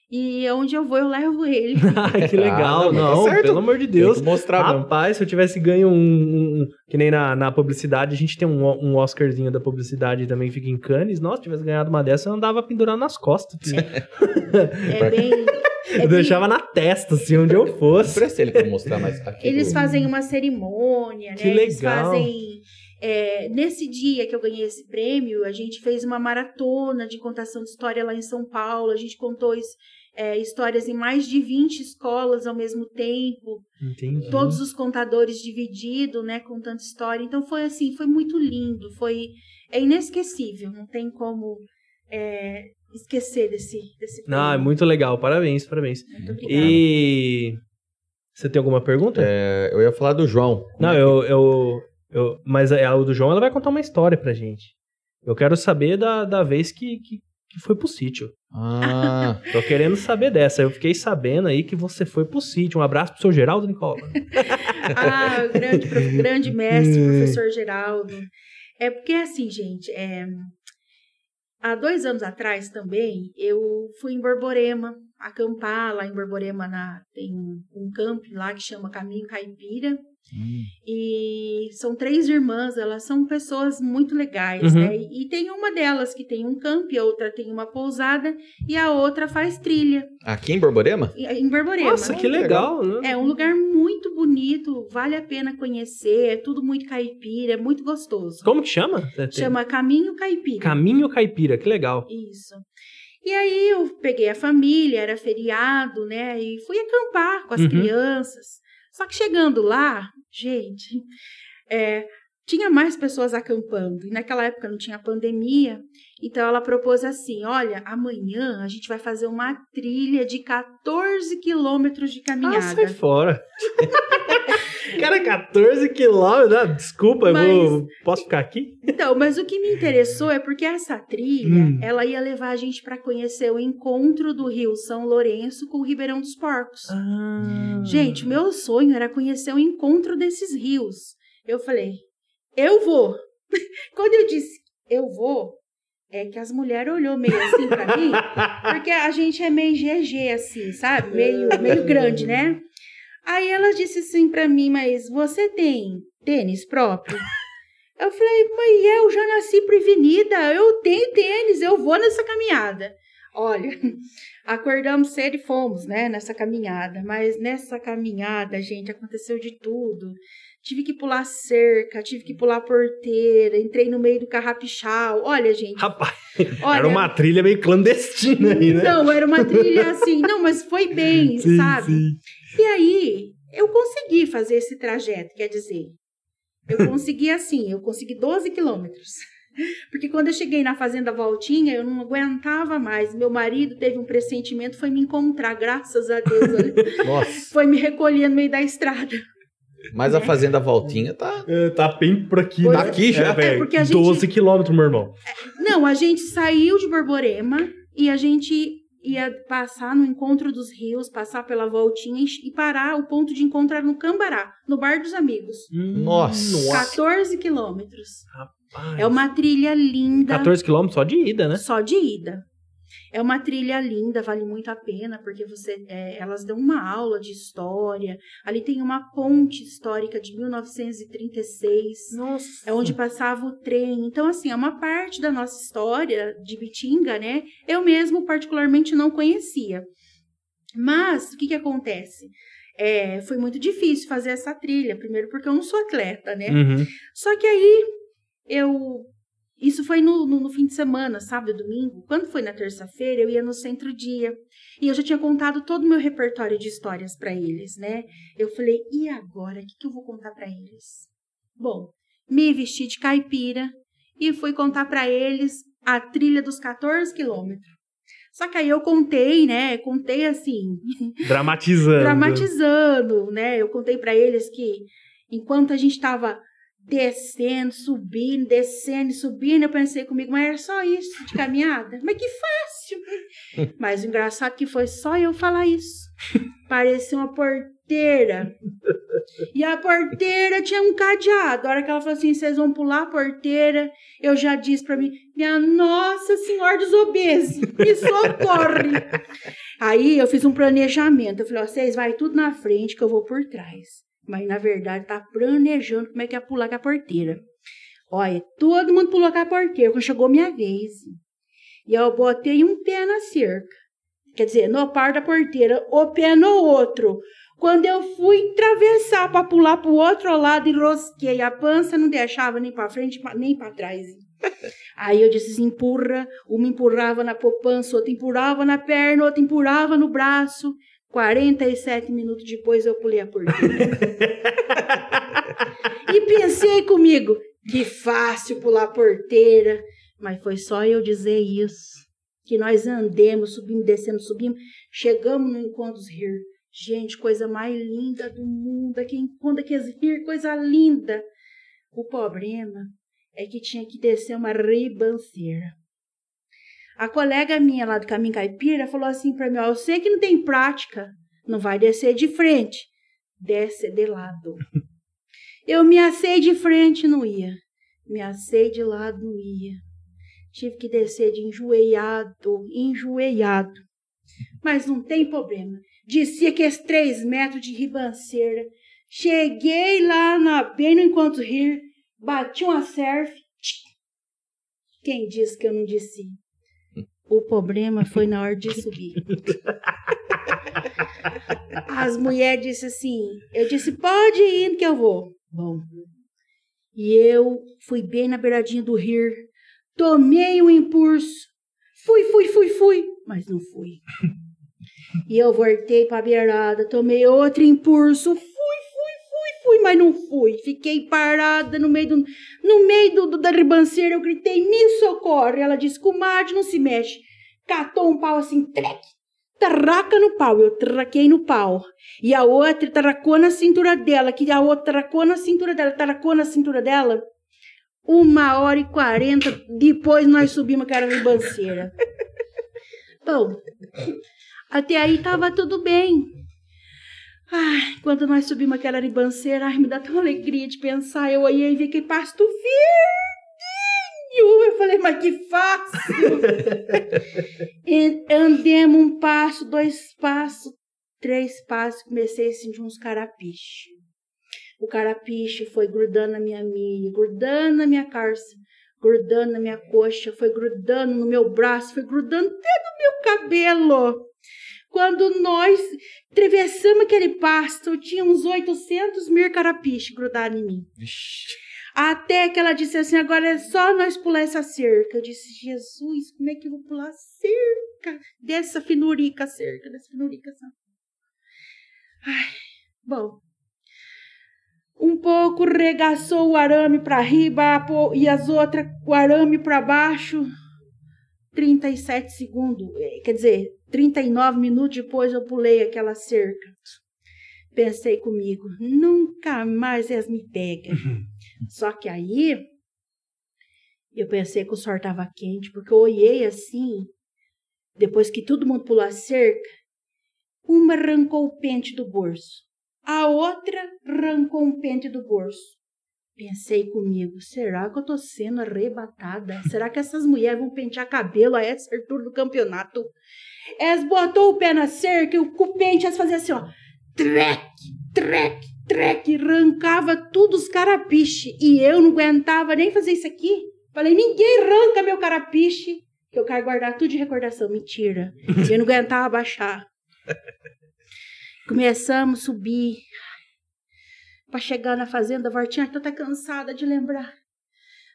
E onde eu vou, eu levo ele. <laughs> Ai, que legal. Ah, não, tá não, certo. pelo amor de Deus. mostrar mesmo. Rapaz, se eu tivesse ganho um, um- um- Que nem na, na publicidade, a gente tem um, um Oscarzinho da publicidade também, fica em Cannes. Nossa, se tivesse ganhado uma dessa, eu andava pendurando nas costas. filho. É bem. <laughs> é eu bem- deixava na testa, assim, onde eu fosse. Presta ele pra mostrar mais aqui. Eles fazem uma cerimônia, né? Que Eles legal. fazem. é, nesse dia que eu ganhei esse prêmio, a gente fez uma maratona de contação de história lá em São Paulo. A gente contou is- é, histórias em mais de 20 escolas ao mesmo tempo. Entendi. Todos os contadores divididos, né? Contando história. Então foi assim, foi muito lindo. Foi é inesquecível. Não tem como é, esquecer desse, desse. Ah, é muito legal. Parabéns, parabéns. Muito obrigada. E. Você tem alguma pergunta? É, eu ia falar do João. Não, eu, eu, eu. Mas a, a do João ela vai contar uma história pra gente. Eu quero saber da, da vez que, que, que foi pro sítio. Ah, <laughs> Tô querendo saber dessa. Eu fiquei sabendo aí que você foi pro sítio. Um abraço pro seu Geraldo Nicola. <laughs> Ah, o grande, prof- grande mestre, professor Geraldo. É porque assim, gente, é, há dois anos atrás também, eu fui em Borborema, acampar lá em Borborema, na, tem um, um camp lá que chama Caminho Caipira, hum, e são três irmãs, elas são pessoas muito legais, Uhum. né? E, e tem uma delas que tem um camp, a outra tem uma pousada, e a outra faz trilha, aqui em Borborema? em- em Borborema. Nossa, que legal, né? É um lugar muito bonito, vale a pena conhecer, é tudo muito caipira, é muito gostoso. Como que chama? Chama Caminho Caipira. Caminho Caipira, que legal. Isso. E aí eu peguei a família, era feriado, né? E fui acampar com as Uhum. crianças. Só que chegando lá, gente, é, tinha mais pessoas acampando. E naquela época não tinha pandemia. Então ela propôs assim: olha, amanhã a gente vai fazer uma trilha de 14 quilômetros de Ah, sai caminhada. fora. <laughs> Cara, 14 quilômetros. ah, desculpa, eu Mas- vou. Posso ficar aqui? Então, mas o que me interessou é porque essa trilha, Hum. ela ia levar a gente para conhecer o encontro do Rio São Lourenço com o Ribeirão dos Porcos. Ah. Gente, o meu sonho era conhecer o encontro desses rios. Eu falei, eu vou. <laughs> Quando eu disse, eu vou, é que as mulheres olhou meio assim pra mim, porque a gente é meio GG assim, sabe? Meio, meio grande, né? Aí ela disse assim pra mim, mas você tem tênis próprio? Eu falei, mãe, eu já nasci prevenida, eu tenho tênis, eu vou nessa caminhada. Olha, <laughs> acordamos cedo e fomos, né, nessa caminhada. Mas nessa caminhada, gente, aconteceu de tudo. Tive que pular cerca, tive que pular porteira, entrei no meio do carrapichal. Olha, gente, Rapaz, olha. era uma trilha meio clandestina aí, né? Não, era uma trilha assim, não, mas foi bem, <laughs> Sim, sabe? sim. E aí, eu consegui fazer esse trajeto, quer dizer, eu consegui assim, eu consegui 12 quilômetros. <laughs> Porque quando eu cheguei na Fazenda Voltinha, eu não aguentava mais. Meu marido teve um pressentimento, foi me encontrar, graças a Deus. <laughs> Nossa. foi me recolher no meio da estrada. Mas a Fazenda Voltinha tá. É, Tá bem por aqui, Pois né? é. Aqui já? velho. É, porque a gente- 12 quilômetros, meu irmão. Não, a gente saiu de Borborema e a gente ia passar no encontro dos rios, passar pela Voltinha e- e parar. O ponto de encontro era no Cambará, no Bar dos Amigos. Nossa. 14 quilômetros. Rapaz. É uma trilha linda. 14 quilômetros só de ida, né? Só de ida. É uma trilha linda, vale muito a pena, porque você, é, elas dão uma aula de história. Ali tem uma ponte histórica de 1936. Nossa. É onde passava o trem. Então, assim, é uma parte da nossa história de Bitinga, né? Eu mesmo particularmente não conhecia. Mas, o que que acontece? É, foi muito difícil fazer essa trilha. Primeiro porque eu não sou atleta, né? Uhum. Só que aí, eu... Isso foi no, no, no fim de semana, sábado e domingo. Quando foi na terça-feira, eu ia no centro-dia. E eu já tinha contado todo o meu repertório de histórias para eles, né? Eu falei, e agora? O que, que eu vou contar para eles? Bom, me vesti de caipira e fui contar para eles a trilha dos 14 quilômetros. Só que aí eu contei, né? Contei assim, <laughs> Dramatizando. dramatizando, né? Eu contei para eles que enquanto a gente estava descendo, subindo, descendo, subindo, eu pensei comigo, mas era só isso de caminhada? Mas que fácil! <laughs> mas o engraçado que foi só eu falar isso. Parecia uma porteira. E a porteira tinha um cadeado. A hora que ela falou assim, vocês vão pular a porteira, eu já disse para mim, minha Nossa Senhora dos Obesos, me socorre! Aí eu fiz um planejamento. Eu falei, vocês vai tudo na frente que eu vou por trás. Mas na verdade tá planejando como é que ia pular com a porteira. Olha, todo mundo pulou com a porteira quando chegou minha vez. E eu botei um pé na cerca. Quer dizer, no par da porteira, o pé no outro. Quando eu fui atravessar para pular pro outro lado, enrosquei a pança, não deixava nem para frente nem para trás. <laughs> Aí eu disse assim, empurra, uma empurrava na poupança, outra empurrava na perna, outra empurrava no braço. 47 minutos depois eu pulei a porteira. <laughs> e pensei comigo, que fácil pular a porteira. Mas foi só eu dizer isso. Que nós andemos, subimos, descendo, subimos. Chegamos no Encontros Rir. Gente, coisa mais linda do mundo. Aqui Encontro que Rir, coisa linda. O problema é que tinha que descer uma ribanceira. A colega minha lá do Caminho Caipira falou assim para mim: ó, eu sei que não tem prática, não vai descer de frente, desce de lado. <laughs> Eu me assei de frente, não ia. Me assei de lado, não ia. Tive que descer de enjoeiado, enjoeiado. Mas não tem problema. Desci aqueles três metros de ribanceira. Cheguei lá na, bem no Encontro Rir, bati uma surf. Quem disse que eu não desci? O problema foi na hora de subir. As mulheres disseram assim, eu disse, pode ir que eu vou. Bom, e eu fui bem na beiradinha do rir, tomei um impulso, fui, fui, fui, fui, mas não fui. E eu voltei para a beirada, tomei outro impulso, fui, mas não fui. Fiquei parada no meio do, no meio do, do da ribanceira, eu gritei, me socorre. Ela disse, comadre, não se mexe. Catou um pau assim, treque, tarraca no pau. Eu traquei no pau. E a outra tarracou na cintura dela, que a outra tarracou na cintura dela, tarracou na cintura dela. Uma hora e quarenta depois nós subimos aquela ribanceira. <laughs> Bom, até aí tava tudo bem. Ai, quando nós subimos aquela ribanceira, ai, me dá tão alegria de pensar. Eu olhei e vi que pasto verdinho. Eu falei, mas que fácil. <laughs> E andemos um passo, dois passos, três passos, comecei a sentir uns carapiche. O carapiche foi grudando na minha meia, grudando na minha calça, grudando na minha coxa, foi grudando no meu braço, foi grudando até no meu cabelo. Quando nós atravessamos aquele pasto, tinha uns 800 mil carapiche grudados em mim. Até que ela disse assim: agora é só nós pular essa cerca. Eu disse: Jesus, como é que eu vou pular a cerca? Dessa finurica cerca, dessa finurica. Ai, bom. Um pouco regaçou o arame para riba e as outras o arame para baixo. 37 segundos, eh, quer dizer, 39 minutos depois eu pulei aquela cerca. Pensei comigo, nunca mais elas me pegam. Só que aí eu pensei que o sol estava quente, porque eu olhei assim, depois que todo mundo pulou a cerca, uma arrancou o pente do bolso, a outra arrancou um pente do bolso. Pensei comigo, será que eu tô sendo arrebatada? Será que essas mulheres vão pentear cabelo a essa altura do campeonato? Elas botou o pé na cerca e o pente elas faziam assim, ó. Trek, trek, trek, arrancava tudo os carapiche. E eu não aguentava nem fazer isso aqui. Falei, ninguém arranca meu carapiche, que eu quero guardar tudo de recordação. Mentira. <laughs> Eu não aguentava baixar. Começamos a subir. Para chegar na fazenda Vartinha, tô até cansada de lembrar.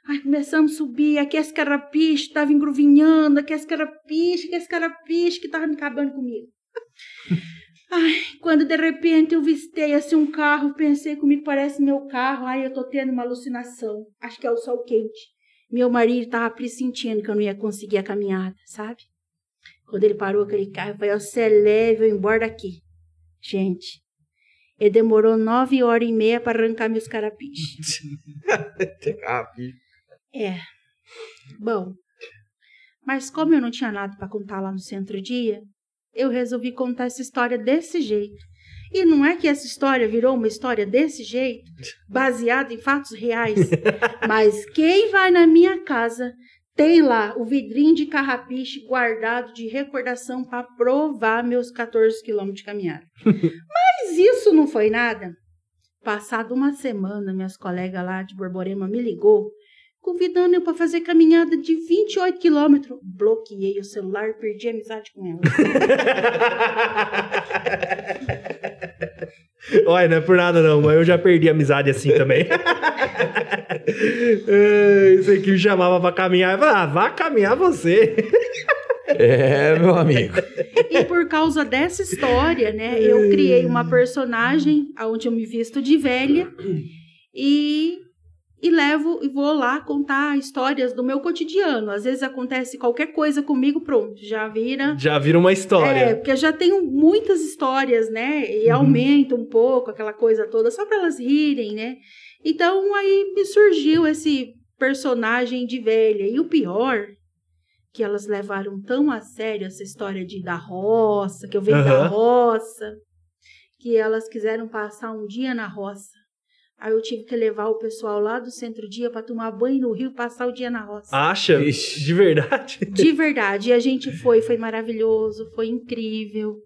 Ai, começamos a subir, aqui as carapiche estava engruvinhando, aqui as carapiche, aqui as carapiche que tava me acabando comigo. <laughs> Ai, quando de repente eu vistei assim um carro, pensei comigo, parece meu carro, ai, eu tô tendo uma alucinação. Acho que é o sol quente. Meu marido tava pressentindo que eu não ia conseguir a caminhada, sabe? Quando ele parou aquele carro, eu falei, você é leve, eu embora daqui. Gente, ele demorou nove horas e meia para arrancar meus carapiches. <laughs> é. Bom, mas como eu não tinha nada para contar lá no centro-dia, eu resolvi contar essa história desse jeito. E não é que essa história virou uma história desse jeito, <laughs> baseada em fatos reais, <laughs> mas quem vai na minha casa tem lá o vidrinho de carrapiche guardado de recordação para provar meus 14 quilômetros de caminhada. <laughs> Mas isso não foi nada. Passado uma semana, minhas colegas lá de Borborema me ligou, convidando eu para fazer caminhada de 28 quilômetros. Bloqueei o celular e perdi a amizade com ela. <laughs> Olha, não é por nada não, mas eu já perdi a amizade assim também. <laughs> Isso aqui me chamava pra caminhar. Eu falava, ah, vá caminhar você. <laughs> É, meu amigo. E por causa dessa história, né, eu criei uma personagem onde eu me visto de velha e e levo e vou lá contar histórias do meu cotidiano. Às vezes acontece qualquer coisa comigo, pronto, já vira. Já vira uma história. É, porque eu já tenho muitas histórias, né? E uhum. aumenta um pouco aquela coisa toda, só para elas rirem, né? Então aí me surgiu esse personagem de velha. E o pior, que elas levaram tão a sério essa história de da roça, que eu venho uhum. da roça, que elas quiseram passar um dia na roça. Aí eu tive que levar o pessoal lá do centro-dia para tomar banho no rio, passar o dia na roça. Acha? Ixi. De verdade? <laughs> De verdade. E a gente foi, foi maravilhoso, foi incrível.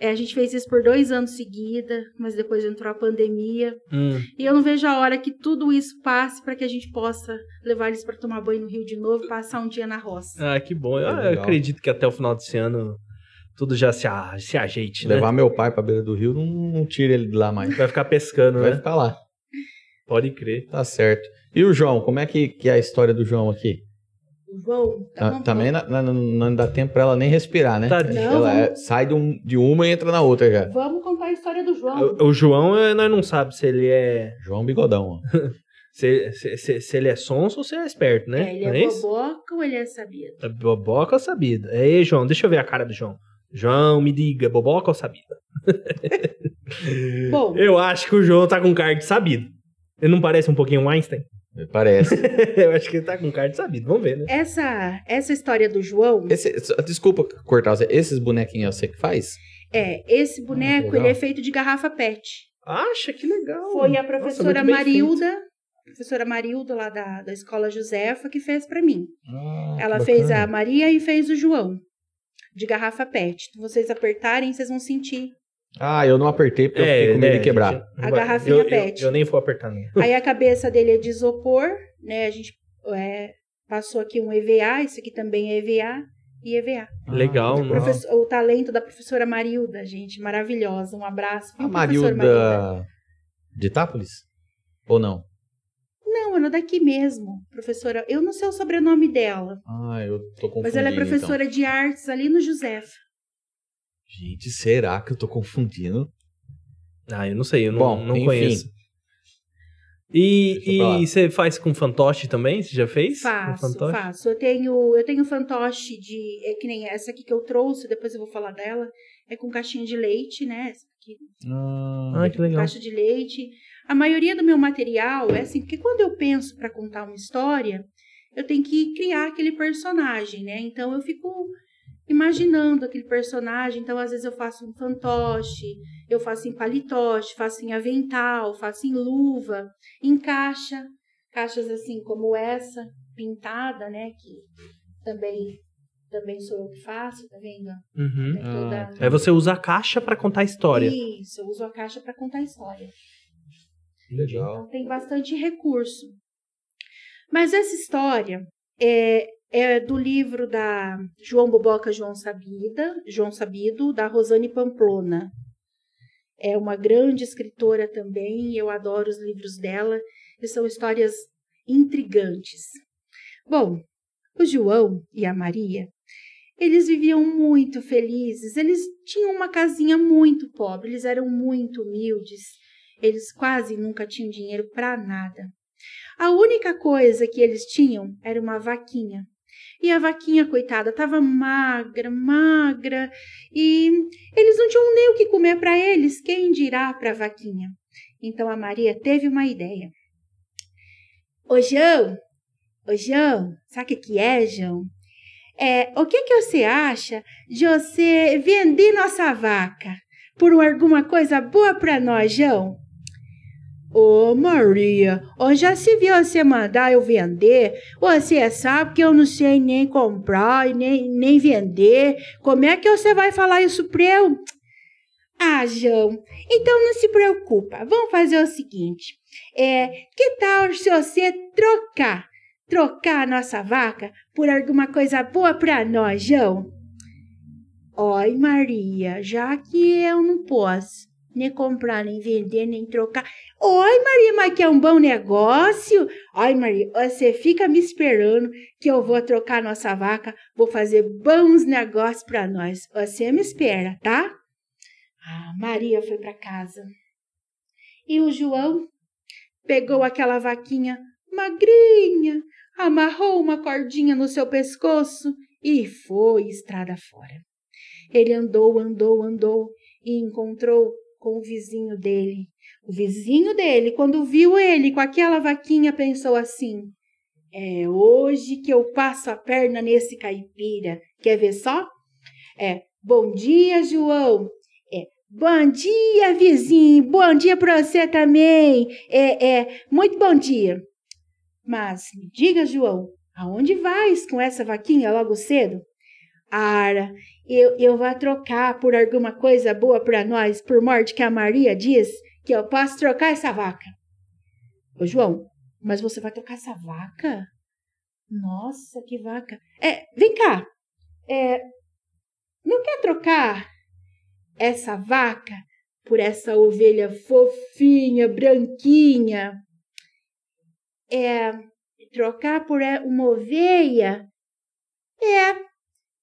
É, a gente fez isso por dois anos seguida, mas depois entrou a pandemia. Hum. E eu não vejo a hora que tudo isso passe para que a gente possa levar eles para tomar banho no rio de novo e passar um dia na roça. Ah, que bom. Eu, eu acredito que até o final desse ano tudo já se, se ajeite, Levar né? meu pai pra beira do rio, não, não tira ele de lá mais. Vai ficar pescando, Vai né? Vai ficar lá. Pode crer. Tá certo. E o João, como é que, que é a história do João aqui? João, tá Também não, não, não, dá tempo pra ela nem respirar, né? Tá, não, ela é, sai de, um, de, uma e entra na outra já. Vamos contar a história do João. O, o João, é, nós não sabe se ele é. João Bigodão, ó. <laughs> se, se, se, se, ele é sonso ou se é esperto, né? É, ele é, é boboca ou ele é sabido? É boboca ou sabido? Ei, João, deixa eu ver a cara do João. João, me diga, boboca ou sabido? <laughs> Bom. Eu acho que o João tá com cara de sabido. Ele não parece um pouquinho Einstein? Parece. <laughs> eu acho que ele tá com cara de sabido. Vamos ver, né? Essa, essa história do João. Esse, desculpa cortar, esses bonequinhos você que faz? É, esse boneco ah, ele é feito de garrafa PET. Acha que legal. Foi a professora Nossa, Marilda, professora Marilda lá da, da escola Josefa, que fez para mim. Ah, Ela fez a Maria e fez o João, de garrafa PET. Se vocês apertarem, vocês vão sentir ah, eu não apertei porque é, eu fiquei com medo é, de quebrar. Gente, a garrafinha eu, PET. Eu, eu, nem vou apertar. Não. Aí a cabeça dele é de isopor, né? A gente é, passou aqui um EVA, isso aqui também é EVA e EVA. Legal, ah, O talento da professora Marilda, gente, maravilhosa. Um abraço. A Marilda, Marilda de Itápolis? Ou não? Não, ela é daqui mesmo, professora. Eu não sei o sobrenome dela. Ah, eu tô confundindo. Mas ela é professora então. de artes ali no Josefa. Gente, será que eu tô confundindo? Ah, eu não sei, eu não, Bom, não conheço. E, e você faz com fantoche também? Você já fez? Faço, faço. Eu tenho, eu tenho fantoche de. É que nem essa aqui que eu trouxe, depois eu vou falar dela. É com caixinha de leite, né? Essa aqui. Ah, que legal. Caixa de leite. A maioria do meu material é assim, porque quando eu penso para contar uma história, eu tenho que criar aquele personagem, né? Então eu fico imaginando aquele personagem. Então, às vezes, eu faço um fantoche, eu faço em palitoche, faço em avental, faço em luva, em caixa, caixas assim como essa, pintada, né? Que também também sou eu que faço, tá vendo? Uhum. Toda... Ah. Aí você usa a caixa para contar a história. Isso, eu uso a caixa para contar a história. Legal. Então tem bastante recurso. Mas essa história é, é do livro da João Boboca João Sabida, João Sabido, da Rosane Pamplona. é uma grande escritora também, eu adoro os livros dela, e são histórias intrigantes. Bom, o João e a Maria, eles viviam muito felizes, eles tinham uma casinha muito pobre, eles eram muito humildes, eles quase nunca tinham dinheiro para nada. A única coisa que eles tinham era uma vaquinha. E a vaquinha, coitada, estava magra, magra, e eles não tinham nem o que comer para eles, quem dirá para a vaquinha? Então a Maria teve uma ideia. Ô João, ô João, sabe o que é, João? É, o que, que você acha de você vender nossa vaca por alguma coisa boa para nós, João? Ô oh, Maria, oh, já se viu você mandar eu vender? Você sabe que eu não sei nem comprar nem, nem vender. Como é que você vai falar isso pra eu? Ah, João, então não se preocupa. Vamos fazer o seguinte: é, que tal se você trocar, trocar a nossa vaca por alguma coisa boa para nós, João? Oi, Maria, já que eu não posso nem comprar, nem vender, nem trocar. Oi, Maria, mas que é um bom negócio. Ai, Maria, você fica me esperando que eu vou trocar nossa vaca, vou fazer bons negócios para nós. Você me espera, tá? Ah, Maria foi para casa. E o João pegou aquela vaquinha magrinha, amarrou uma cordinha no seu pescoço e foi estrada fora. Ele andou, andou, andou e encontrou com o vizinho dele. O vizinho dele, quando viu ele com aquela vaquinha, pensou assim: é hoje que eu passo a perna nesse caipira. Quer ver só? É, bom dia, João. É, bom dia, vizinho. Bom dia para você também. É, é, muito bom dia. Mas me diga, João, aonde vais com essa vaquinha logo cedo? Ara, eu, eu vou trocar por alguma coisa boa para nós, por morte que a Maria diz que eu posso trocar essa vaca. Ô, João, mas você vai trocar essa vaca? Nossa, que vaca. É, vem cá. É, não quer trocar essa vaca por essa ovelha fofinha, branquinha? É, trocar por uma ovelha? É,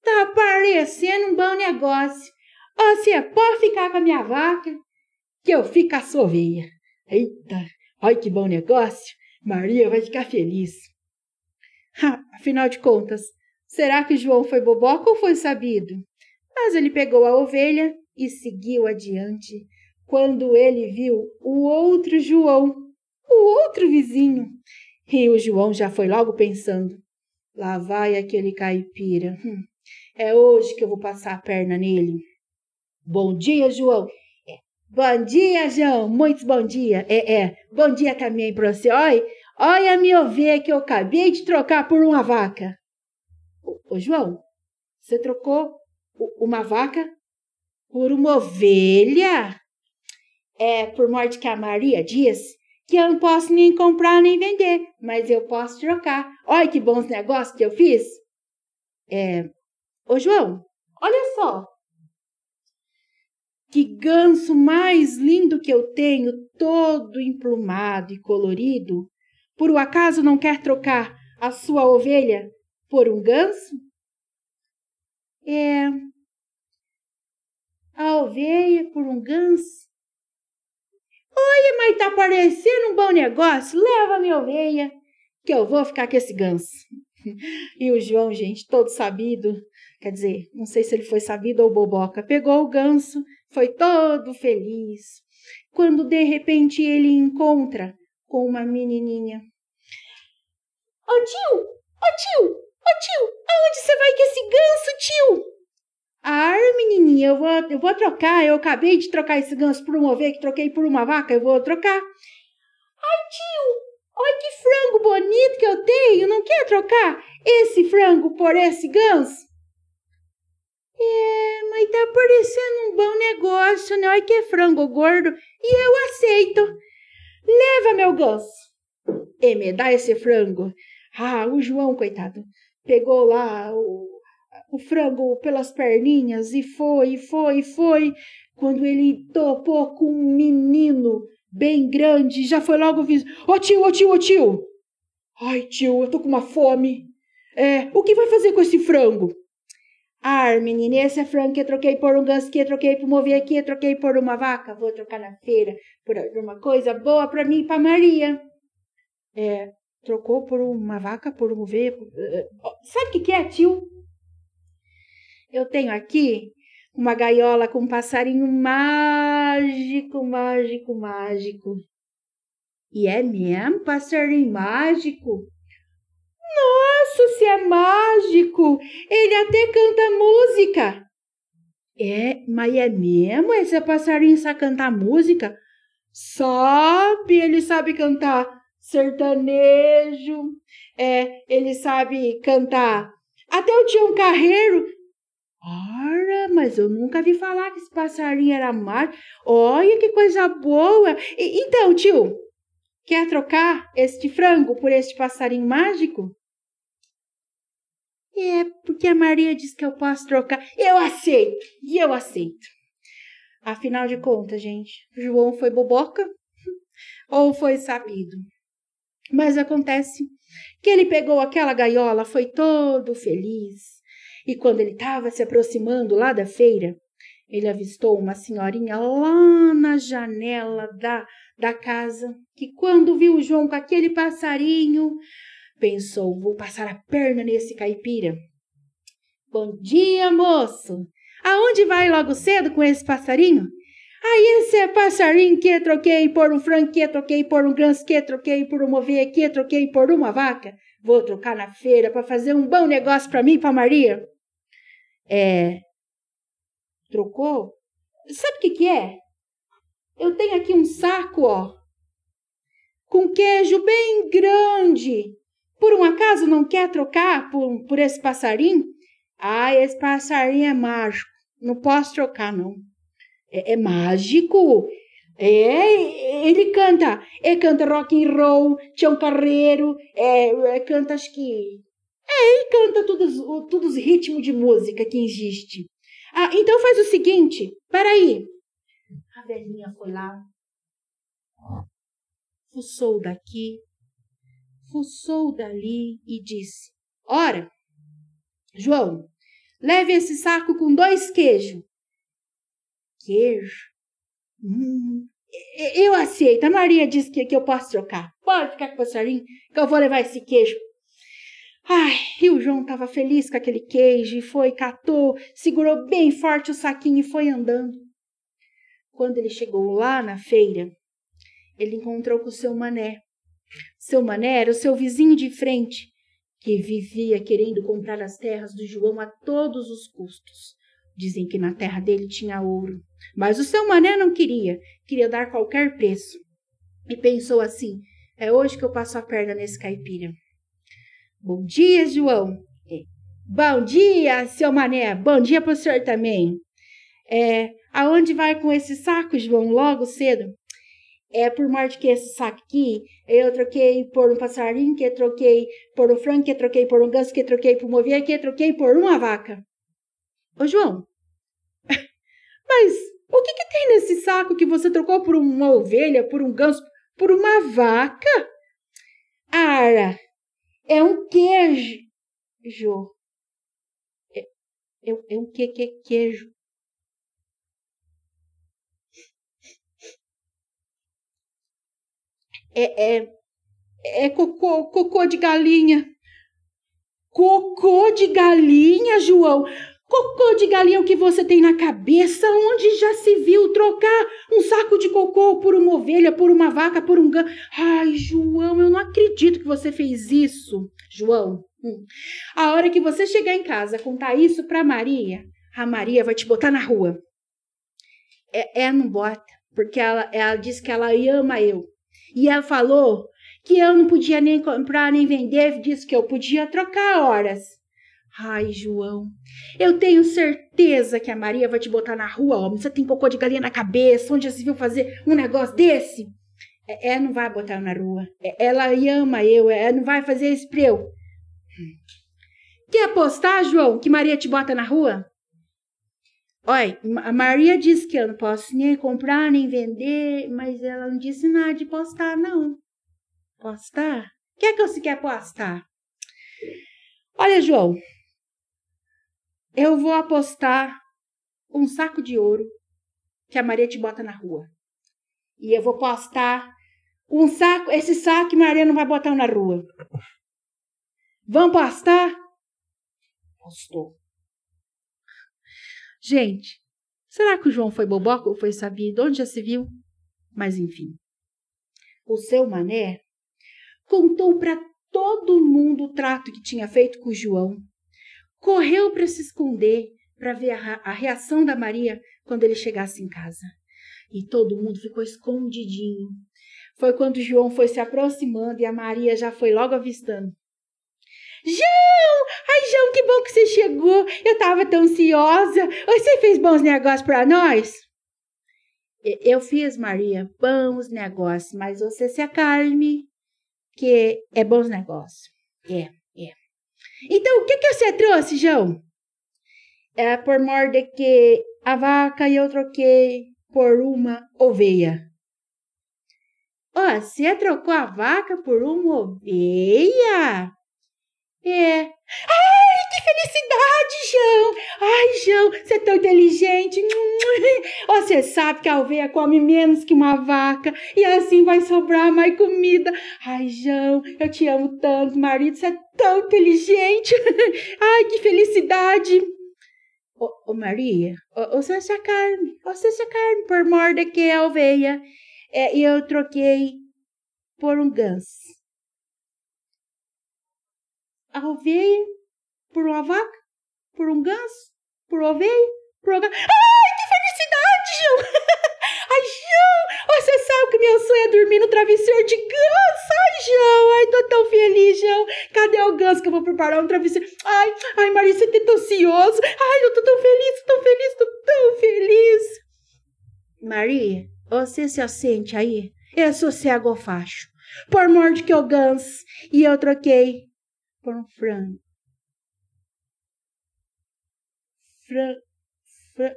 Tá parecendo um bom negócio. Você pode ficar com a minha vaca, que eu fico a sua ovelha. Eita, olha que bom negócio. Maria vai ficar feliz. Ha, afinal de contas, será que João foi boboca ou foi sabido? Mas ele pegou a ovelha e seguiu adiante. Quando ele viu o outro João, o outro vizinho, e o João já foi logo pensando: lá vai aquele caipira. Hum, é hoje que eu vou passar a perna nele. Bom dia, João. É. Bom dia, João. Muito bom dia. É, é. Bom dia também para você. Olha, olha a minha ovelha que eu acabei de trocar por uma vaca. Ô, ô João, você trocou uma vaca por uma ovelha? É por morte que a Maria disse que eu não posso nem comprar nem vender, mas eu posso trocar. Olha que bons negócios que eu fiz. É, Ô, João, olha só. Que ganso mais lindo que eu tenho, todo emplumado e colorido. Por um acaso não quer trocar a sua ovelha por um ganso? É. A ovelha por um ganso? Olha, mas tá parecendo um bom negócio. Leva minha ovelha, que eu vou ficar com esse ganso. E o João, gente, todo sabido, Quer dizer, não sei se ele foi sabido ou boboca. Pegou o ganso, foi todo feliz. Quando de repente ele encontra com uma menininha. Ô oh, tio, ô oh, tio, ô oh, tio, aonde você vai com esse ganso, tio? Ah, menininha, eu vou, eu vou trocar. Eu acabei de trocar esse ganso por uma ovelha que troquei por uma vaca. Eu vou trocar. Ai, tio, olha que frango bonito que eu tenho. Não quer trocar esse frango por esse ganso? É, mas tá parecendo um bom negócio, né? Olha que é frango gordo. E eu aceito. Leva meu ganso. E me dá esse frango. Ah, o João, coitado, pegou lá o, o frango pelas perninhas e foi, foi, foi. quando ele topou com um menino bem grande, já foi logo visto. Ô tio, ô tio, ô tio! Ai, tio, eu tô com uma fome. É, o que vai fazer com esse frango? Ah, menina, esse é frango que eu troquei por um ganso que eu troquei por mover aqui, eu troquei por uma vaca. Vou trocar na feira por uma coisa boa para mim e para Maria. É, trocou por uma vaca, por uma ovelha. Por... Eh, eh, sabe o que é, tio? Eu tenho aqui uma gaiola com um passarinho mágico, mágico, mágico. E é mesmo passarinho mágico? Nossa, se é mágico! Ele até canta música. É, mas é mesmo? Esse passarinho sabe cantar música? Sabe, ele sabe cantar sertanejo, é, ele sabe cantar. Até o Tião Carreiro. Ora, mas eu nunca vi falar que esse passarinho era mágico. Olha que coisa boa. E, então, tio, quer trocar este frango por este passarinho mágico? É, porque a Maria disse que eu posso trocar. Eu aceito, e eu aceito. Afinal de contas, gente, João foi boboca <laughs> ou foi sabido? Mas acontece que ele pegou aquela gaiola, foi todo feliz. E quando ele estava se aproximando lá da feira, ele avistou uma senhorinha lá na janela da, da casa, que quando viu o João com aquele passarinho, Pensou, vou passar a perna nesse caipira. Bom dia, moço. Aonde vai logo cedo com esse passarinho? Aí esse é passarinho que troquei por um frango que troquei por um ganso que troquei por uma ovelha que troquei por uma vaca. Vou trocar na feira para fazer um bom negócio para mim e para Maria. É. Trocou? Sabe o que, que é? Eu tenho aqui um saco, ó, com queijo bem grande por um acaso não quer trocar por, por esse passarinho? Ah, esse passarinho é mágico. Não posso trocar, não. É, é mágico. É, ele canta, ele canta rock and roll, Tião Carreiro, é, é, canta acho que... Ele canta todos, todos os ritmos de música que existe. Ah, então faz o seguinte, peraí. A velhinha foi lá, fuçou daqui, fuçou dali e disse: Ora, João, leve esse saco com dois queijos. Queijo? Hum, eu aceito. A Maria disse que, que eu posso trocar. Pode ficar com o passarinho, que eu vou levar esse queijo. Ai, e o João estava feliz com aquele queijo e foi, catou, segurou bem forte o saquinho e foi andando. Quando ele chegou lá na feira, ele encontrou com o seu mané. Seu Mané era o seu vizinho de frente, que vivia querendo comprar as terras do João a todos os custos. Dizem que na terra dele tinha ouro. Mas o seu Mané não queria, queria dar qualquer preço. E pensou assim: é hoje que eu passo a perna nesse caipira. Bom dia, João. É, bom dia, seu Mané. Bom dia para o senhor também. É, aonde vai com esse saco, João, logo cedo? é por mais que esse saco aqui, eu troquei por um passarinho, que troquei por um frango, que troquei por um ganso, que troquei por uma ovelha, que troquei por uma vaca. Ô, João, <laughs> mas o que, que tem nesse saco que você trocou por uma ovelha, por um ganso, por uma vaca? Ara, é um queijo. É, é, é um que, que queijo. é, é, é cocô, cocô de galinha. Cocô de galinha, João? Cocô de galinha é que você tem na cabeça? Onde já se viu trocar um saco de cocô por uma ovelha, por uma vaca, por um gan... Ai, João, eu não acredito que você fez isso. João, hum. a hora que você chegar em casa contar isso pra Maria, a Maria vai te botar na rua. É, é não bota, porque ela, ela disse que ela ama eu. E ela falou que eu não podia nem comprar nem vender, disse que eu podia trocar horas. Ai, João, eu tenho certeza que a Maria vai te botar na rua, homem. Você tem cocô de galinha na cabeça, onde já se viu fazer um negócio desse? É, ela não vai botar na rua. É, ela ama eu, ela não vai fazer isso pra eu. Quer apostar, João, que Maria te bota na rua? Olha, a Maria disse que eu não posso nem comprar, nem vender, mas ela não disse nada de postar, não. Postar? O que é que você quer postar? Olha, João, eu vou apostar um saco de ouro que a Maria te bota na rua. E eu vou postar um saco, esse saco que Maria não vai botar na rua. Vamos postar? Postou. Gente, será que o João foi boboca ou foi sabido? Onde já se viu? Mas enfim. O seu Mané contou para todo mundo o trato que tinha feito com o João. Correu para se esconder para ver a, a reação da Maria quando ele chegasse em casa. E todo mundo ficou escondidinho. Foi quando João foi se aproximando e a Maria já foi logo avistando. João! Ai, João, que bom que você chegou. Eu tava tão ansiosa. Você fez bons negócios para nós? Eu fiz, Maria, bons negócios, mas você se acalme, que é bons negócios. É. Então, o que, que você trouxe, João? É por morde que a vaca eu troquei por uma oveia. Ó, oh, você trocou a vaca por uma oveia? É. Ai, que felicidade, João! Ai, João, você é tão inteligente. Você sabe que a ovelha come menos que uma vaca e assim vai sobrar mais comida. Ai, João, eu te amo tanto, marido, você é tão inteligente. <laughs> Ai, que felicidade. Ô, ô Maria, você é carne, você é carne por morda que é a. É, e eu troquei por um ganso a ovelha, por uma vaca, por um ganso, por ovelha, por um ganso. Ai, que felicidade, João! <laughs> Ai, João, você sabe que meu sonho é dormir no travesseiro de ganso. Ai, João, ai, tô tão feliz, João. Cadê o ganso que eu vou preparar um travesseiro? Ai, ai, Maria, você tá tão ansioso. Ai, eu tô tão feliz, tô feliz, tô tão feliz. Maria, você se assente aí? Eu sou cego facho. Por morte que eu ganso. E eu troquei por um frango. Fran, fran...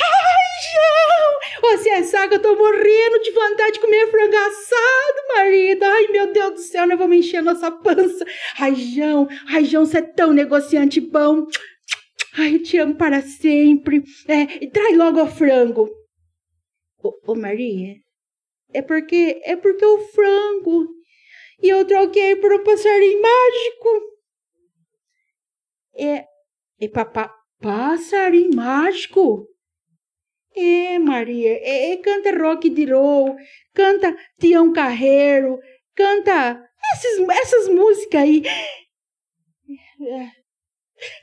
Ai, João! Você sabe que eu tô morrendo de vontade de comer frango assado, marido. Ai, meu Deus do céu, nós vamos encher nossa pança. Ai, João, ai, João, você é tão negociante bom. Ai, eu te amo para sempre. É, traz logo o frango. Ô, ô, Maria, é porque, é porque o frango e eu troquei por um passarinho mágico. É, é papá, passarinho mágico? É, Maria, é, é, canta rock de roll, canta Tião Carreiro, canta esses, essas músicas aí. É.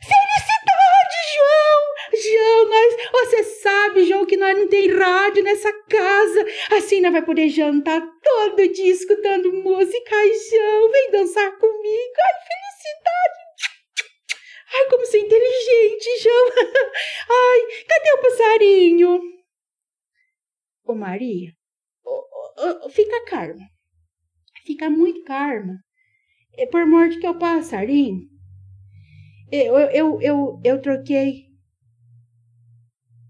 Felicidade, João! João, nós, você sabe, João, que nós não tem rádio nessa casa. Assim nós vai poder jantar todo dia escutando música. Ai, João, vem dançar comigo. Ai, felicidade! Ai, como você é inteligente, João. <laughs> Ai, cadê o passarinho? Ô, Maria, ô, ô, fica calma. Fica muito calma. É por morte que é o passarinho eu, eu, eu, eu troquei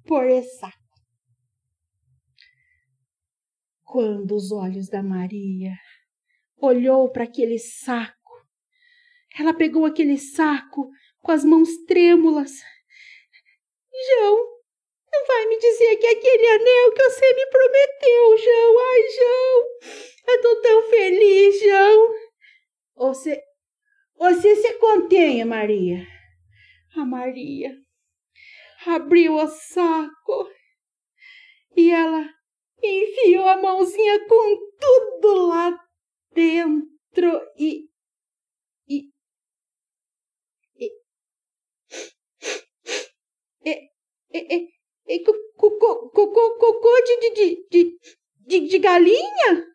por saco. Quando os olhos da Maria olhou para aquele saco, ela pegou aquele saco com as mãos trêmulas. João, não vai me dizer que é aquele anel que você me prometeu, João. Ai, João, eu tô tão feliz, João. Você, você se contenha, Maria. A Maria abriu o saco e ela enfiou a mãozinha com tudo lá dentro e. e. e. e. e, e, cocô, cocô, de, de, de, de, de galinha?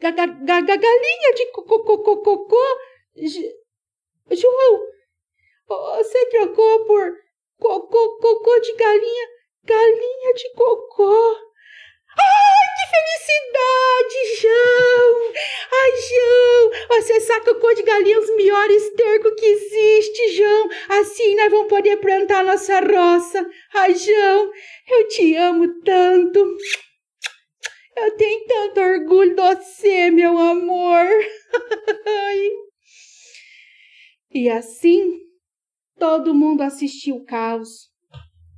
Galinha de cocô, cocô, cocô. João, você trocou por cocô, cocô de galinha, galinha de cocô. Ai, que felicidade, João! Ai, João, você saca cor de galinha os melhores tercos que existe, João. Assim nós vamos poder plantar nossa roça. Ai, João, eu te amo tanto. Eu tenho tanto orgulho de você, meu amor. <laughs> e assim, todo mundo assistiu o caos.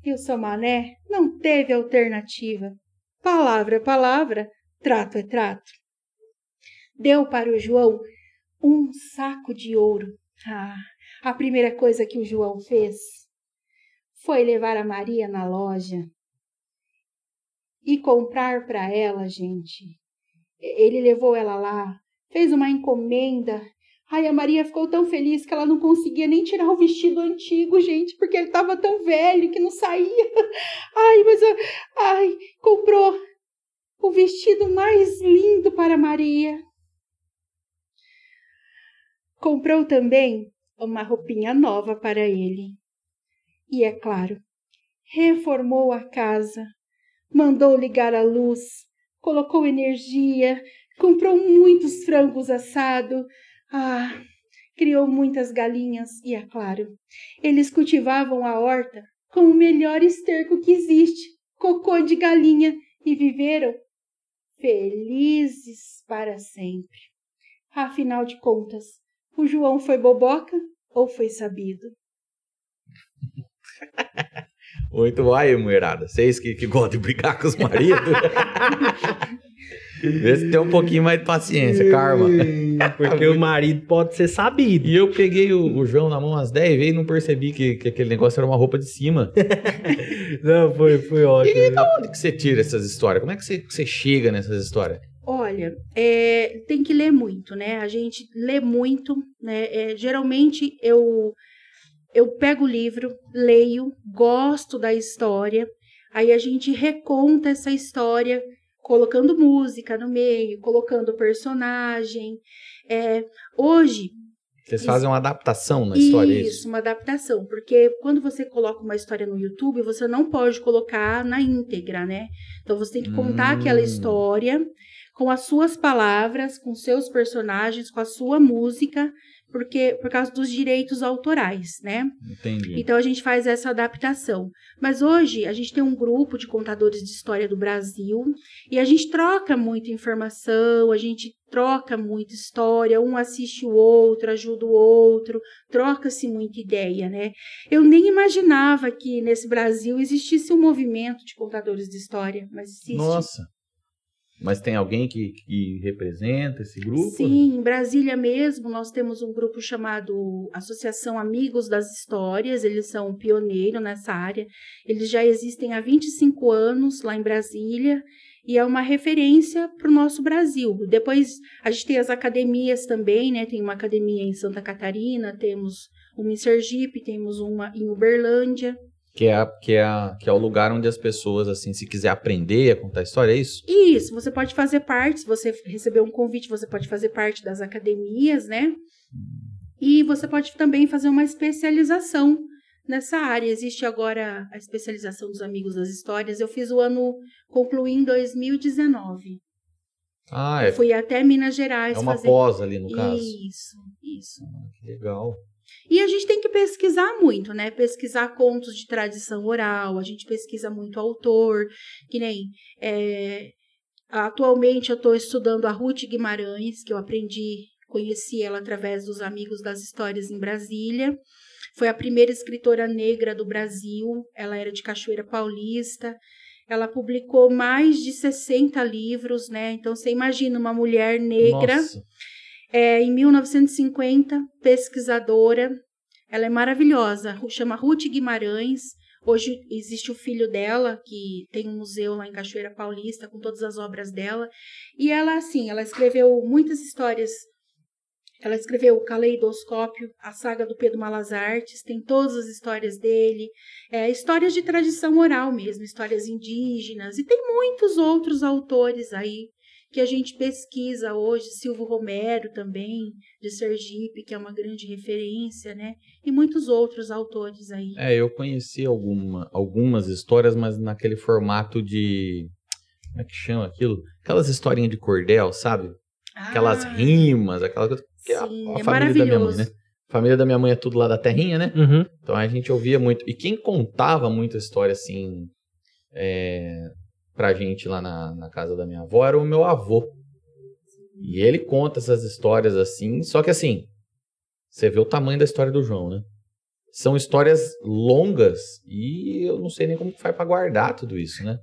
E o seu mané não teve alternativa. Palavra é palavra, trato é trato. Deu para o João um saco de ouro. Ah, a primeira coisa que o João fez foi levar a Maria na loja e comprar para ela, gente. Ele levou ela lá, fez uma encomenda. Ai, a Maria ficou tão feliz que ela não conseguia nem tirar o vestido antigo, gente, porque ele estava tão velho que não saía. <laughs> Ai, mas ai, comprou o vestido mais lindo para Maria. Comprou também uma roupinha nova para ele. E é claro, reformou a casa, mandou ligar a luz, colocou energia, comprou muitos frangos assados. Ah, criou muitas galinhas e, é claro, eles cultivavam a horta com o melhor esterco que existe, cocô de galinha, e viveram felizes para sempre. Afinal de contas, o João foi boboca ou foi sabido? <laughs> Muito bom aí, mulherada. Vocês que, que gostam de brigar com os maridos. <laughs> Vê se tem um pouquinho mais de paciência, karma. <laughs> Porque o marido pode ser sabido. E eu peguei o, o João na mão umas 10 vezes e não percebi que, que aquele negócio era uma roupa de cima. <laughs> não, foi, foi ótimo. E da onde que você tira essas histórias? Como é que você, que você chega nessas histórias? Olha, é, tem que ler muito, né? A gente lê muito, né? É, geralmente eu eu pego o livro, leio, gosto da história, aí a gente reconta essa história colocando música no meio, colocando personagem. É, hoje. Vocês fazem uma adaptação na história, isso, é isso? uma adaptação. Porque quando você coloca uma história no YouTube, você não pode colocar na íntegra, né? Então você tem que contar hum. aquela história com as suas palavras, com seus personagens, com a sua música, porque por causa dos direitos autorais, né? Entendi. Então a gente faz essa adaptação. Mas hoje a gente tem um grupo de contadores de história do Brasil e a gente troca muita informação, a gente troca muita história, um assiste o outro, ajuda o outro, troca-se muita ideia, né? Eu nem imaginava que nesse Brasil existisse um movimento de contadores de história, mas existe. Nossa. Mas tem alguém que, que representa esse grupo? Sim, em Brasília mesmo nós temos um grupo chamado Associação Amigos das Histórias, eles são pioneiros nessa área. Eles já existem há 25 anos lá em Brasília e é uma referência para o nosso Brasil. Depois a gente tem as academias também, né? Tem uma academia em Santa Catarina, temos uma em Sergipe, temos uma em Uberlândia. Que é, que, é que é o lugar onde as pessoas, assim, se quiser aprender a contar história, é isso? Isso, você pode fazer parte, se você receber um convite, você pode fazer parte das academias, né? E você pode também fazer uma especialização nessa área. Existe agora a especialização dos Amigos das Histórias. Eu fiz o ano, concluí em 2019. Ah, é. Eu fui até Minas Gerais. É uma fazer... pós ali, no caso. Isso, isso. Ah, que legal. E a gente tem que pesquisar muito, né? Pesquisar contos de tradição oral, a gente pesquisa muito autor, que nem. É, atualmente eu estou estudando a Ruth Guimarães, que eu aprendi, conheci ela através dos Amigos das Histórias em Brasília. Foi a primeira escritora negra do Brasil, ela era de Cachoeira Paulista. Ela publicou mais de 60 livros, né? Então você imagina uma mulher negra. Nossa é, em 1950, pesquisadora. Ela é maravilhosa, chama Ruth Guimarães. Hoje existe o filho dela, que tem um museu lá em Cachoeira Paulista, com todas as obras dela. E ela, assim, ela escreveu muitas histórias. Ela escreveu o Caleidoscópio, a saga do Pedro Malas Artes, tem todas as histórias dele. É, histórias de tradição oral mesmo, histórias indígenas. E tem muitos outros autores aí que a gente pesquisa hoje, Silvio Romero também, de Sergipe, que é uma grande referência, né? E muitos outros autores aí. É, eu conheci alguma, algumas histórias, mas naquele formato de. Como é que chama aquilo? aquelas historinhas de cordel, sabe? Aquelas Ah, rimas, aquela coisa. que é a- Sim, a, é família da minha mãe, né? A família da minha mãe é tudo lá da terrinha, né? Uhum. Então a gente ouvia muito. E quem contava muita história assim é, pra gente lá na, na casa da minha avó era o meu avô. E ele conta essas histórias assim, só que assim, você vê o tamanho da história do João, né? São histórias longas e eu não sei nem como faz pra guardar tudo isso, né?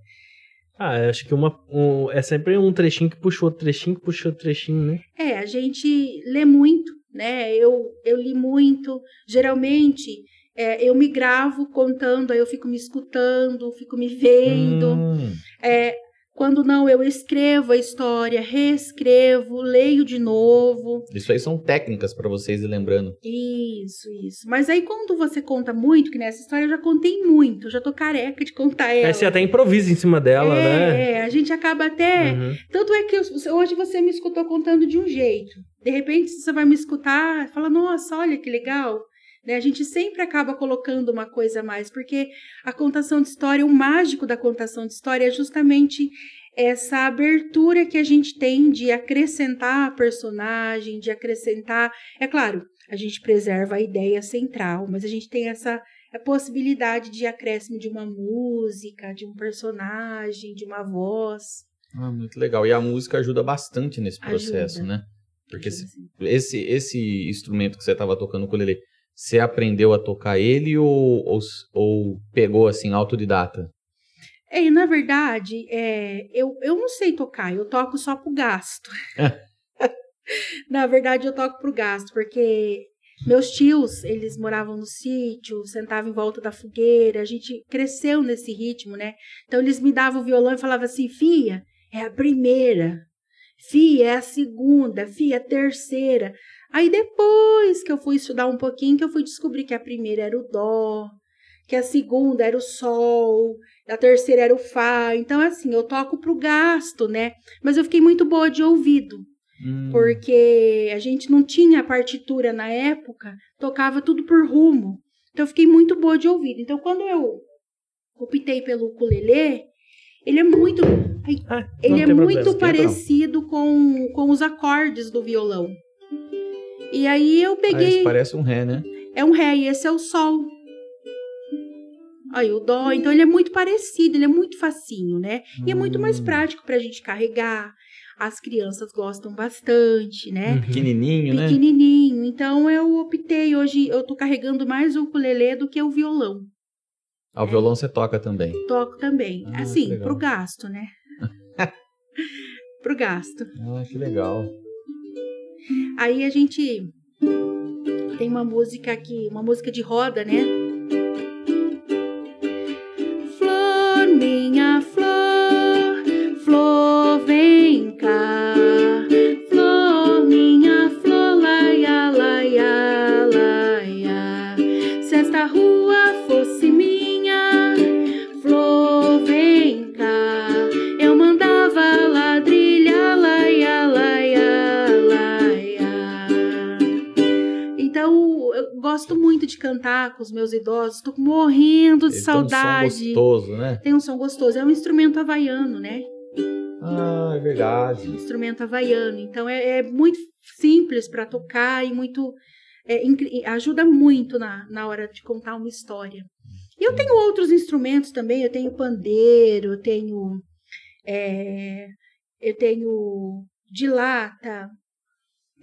Ah, acho que uma, um- é sempre um trechinho que puxa outro trechinho, que puxa outro trechinho, né? É, a gente lê muito, né? Eu, eu li muito. Geralmente, é, eu me gravo contando, aí eu fico me escutando, fico me vendo. Hum, É, quando não, eu escrevo a história, reescrevo, leio de novo. isso aí são técnicas pra vocês ir lembrando. Isso, isso. Mas aí quando você conta muito, que nessa história eu já contei muito, eu já tô careca de contar ela. Aí você até improvisa em cima dela, é, né? é, a gente acaba até. Uhum. Tanto é que eu- hoje você me escutou contando de um jeito. De repente você vai me escutar e fala, nossa, olha que legal. Né? A gente sempre acaba colocando uma coisa a mais, porque a contação de história, o mágico da contação de história é justamente essa abertura que a gente tem de acrescentar personagem, de acrescentar. É claro, a gente preserva a ideia central, mas a gente tem essa a possibilidade de acréscimo de uma música, de um personagem, de uma voz. Ah, muito legal. E a música ajuda bastante nesse processo, Ajuda. né? Porque se- Assim. esse, esse instrumento que você estava tocando com o ukulele, você aprendeu a tocar ele ou, ou, ou pegou assim, autodidata? É, na verdade, é, eu, eu não sei tocar, eu toco só pro gasto. <laughs> na verdade, eu toco pro gasto, porque meus tios, eles moravam no sítio, sentavam em volta da fogueira, a gente cresceu nesse ritmo, né? Então eles me davam o violão e falavam assim, Fia, é a primeira, Fia, é a segunda, Fia, é a terceira. Aí depois que eu fui estudar um pouquinho, que eu fui descobrir que a primeira era o dó, que a segunda era o sol, a terceira era o Fá. Então, assim, eu toco pro gasto, né? Mas eu fiquei muito boa de ouvido, Hum, porque a gente não tinha partitura na época, tocava tudo por rumo. Então, eu fiquei muito boa de ouvido. Então, quando eu optei pelo ukulele, ele é muito, Ah, ele é muito problema. parecido com, com os acordes do violão. E aí eu ah, peguei. isso parece um ré, né? É um ré e esse é o sol. Aí o dó, então ele é muito parecido, ele é muito facinho, né? E é muito mais Hum, prático pra gente carregar. As crianças gostam bastante, né? Uhum. Pequenininho, né? Pequenininho. Então eu optei hoje, eu tô carregando mais o ukulele do que o violão. Ao É. violão você toca também. Toco também. Ah, assim, pro gasto, né? <laughs> pro gasto. Ah, que legal. Aí a gente tem uma música aqui, uma música de roda, né? Cantar com os meus idosos. Tô morrendo de Ele tem um som saudade. gostoso, né? Tem um som gostoso. É um instrumento havaiano, né? Ah, é verdade. Instrumento havaiano. Então, é, é muito simples para tocar e muito. é, ajuda muito na, na hora de contar uma história. E eu tenho outros instrumentos também. Eu tenho pandeiro, eu tenho. é, eu tenho de lata.